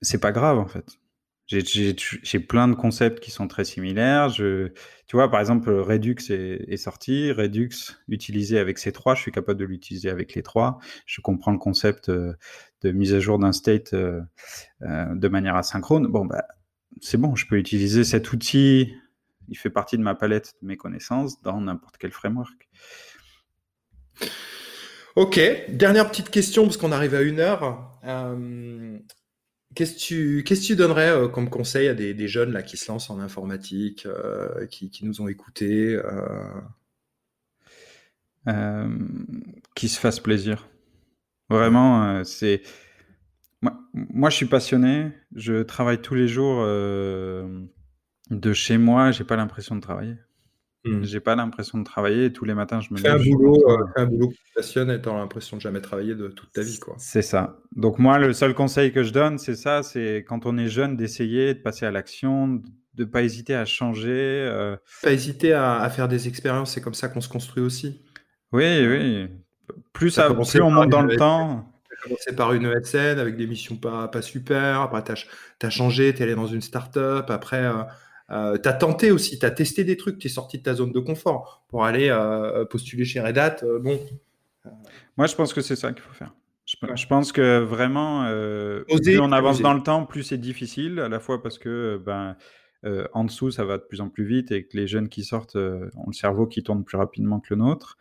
C'est pas grave en fait. J'ai plein de concepts qui sont très similaires. Je, tu vois, par exemple, Redux est, est, sorti. Redux, utilisé avec ces trois, je suis capable de l'utiliser avec les trois. Je comprends le concept euh, de mise à jour d'un state euh, euh, de manière asynchrone. Bon, bah, c'est bon, je peux utiliser cet outil. Il fait partie de ma palette de mes connaissances dans n'importe quel framework. Ok, dernière petite question parce qu'on arrive à une heure. Qu'est-ce que tu, donnerais euh, comme conseil à des, jeunes là, qui se lancent en informatique, euh, qui, nous ont écoutés euh? Qui se fassent plaisir. Vraiment, c'est. Moi, je suis passionné. Je travaille tous les jours de chez moi. J'ai pas l'impression de travailler. Hmm. J'ai pas l'impression de travailler. Tous les matins, je me fais un boulot, euh, un boulot qui passionne et t'as l'impression de jamais travailler de toute ta vie, quoi. C'est ça. Donc moi, le seul conseil que je donne, c'est ça, c'est quand on est jeune, d'essayer de passer à l'action, de pas hésiter à changer. Euh... Pas hésiter à, faire des expériences. C'est comme ça qu'on se construit aussi. Oui, oui. Plus, ça, plus on monte dans le temps. Tu as commencé par une ESN avec des missions pas, pas super. Après, tu as, changé, tu es allé dans une start-up. Après, euh, euh, tu as tenté aussi, tu as testé des trucs, tu es sorti de ta zone de confort pour aller euh, postuler chez Red Hat. Euh, bon. Moi, je pense que c'est ça qu'il faut faire. Je, pense que vraiment, plus on avance dans le temps, plus c'est difficile, à la fois parce que ben, en dessous, ça va de plus en plus vite et que les jeunes qui sortent ont le cerveau qui tourne plus rapidement que le nôtre.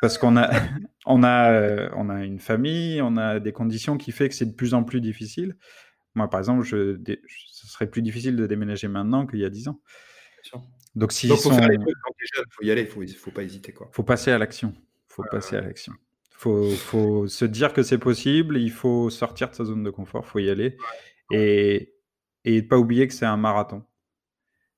parce qu'on a, <laughs> on a, on a une famille, on a des conditions qui fait que c'est de plus en plus difficile. Moi, par exemple, je, ce serait plus difficile de déménager maintenant qu'il y a 10 ans. Donc, si Donc, faut sont... y aller, faut, faut pas hésiter. Quoi. Faut passer à l'action. Faut passer à l'action. Faut, faut se dire que c'est possible. Il faut sortir de sa zone de confort. Faut y aller et et pas oublier que c'est un marathon.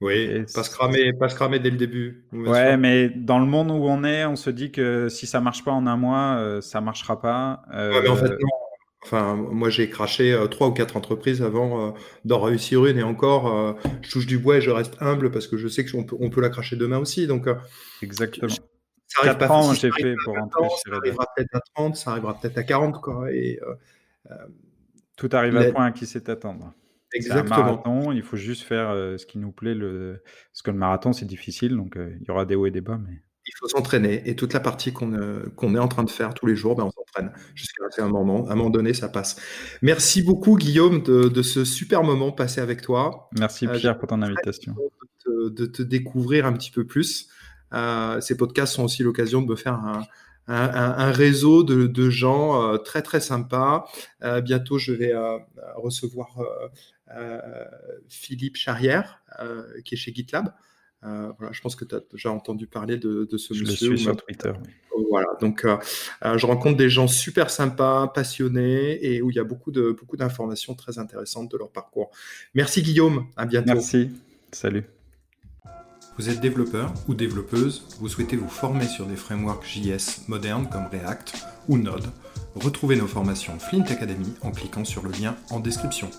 Oui, pas se cramer, pas se cramer dès le début. Ouais, mais dans le monde où on est, on se dit que si ça marche pas en un mois, euh, ça marchera pas. Euh, mais en fait, non, Enfin, moi, j'ai craché euh, trois ou quatre entreprises avant euh, d'en réussir une et encore, euh, je touche du bois et je reste humble parce que je sais qu'on peut, on peut la cracher demain aussi. Donc, Exactement. Ça arrive pas ans, j'ai fait pour rentrer Ça arrivera peut-être à 30, ça arrivera peut-être à 40. Quoi, et, Tout arrive à point à qui sait attendre. Exactement. un marathon, il faut juste faire ce qui nous plaît. Le... Parce que le marathon, c'est difficile, donc il y aura des hauts et des bas. Mais... il faut s'entraîner. Et toute la partie qu'on est en train de faire tous les jours, ben, on s'entraîne jusqu'à un moment. À un moment donné, ça passe. Merci beaucoup, Guillaume, de, ce super moment passé avec toi. Merci, Pierre, pour ton invitation. De te, découvrir un petit peu plus. ces podcasts sont aussi l'occasion de me faire un, un, réseau de, gens euh, très très sympas. Euh, bientôt, je vais euh, recevoir Philippe Charrière, qui est chez GitLab. Voilà, je pense que tu as déjà entendu parler de, ce je monsieur. Le suis sur Twitter. Voilà, donc je rencontre des gens super sympas, passionnés et où il y a beaucoup de beaucoup d'informations très intéressantes de leur parcours. Merci Guillaume, à bientôt. Merci, salut. Vous êtes développeur ou développeuse, vous souhaitez vous former sur des frameworks JS modernes comme React ou Node, retrouvez nos formations Flint Academy en cliquant sur le lien en description.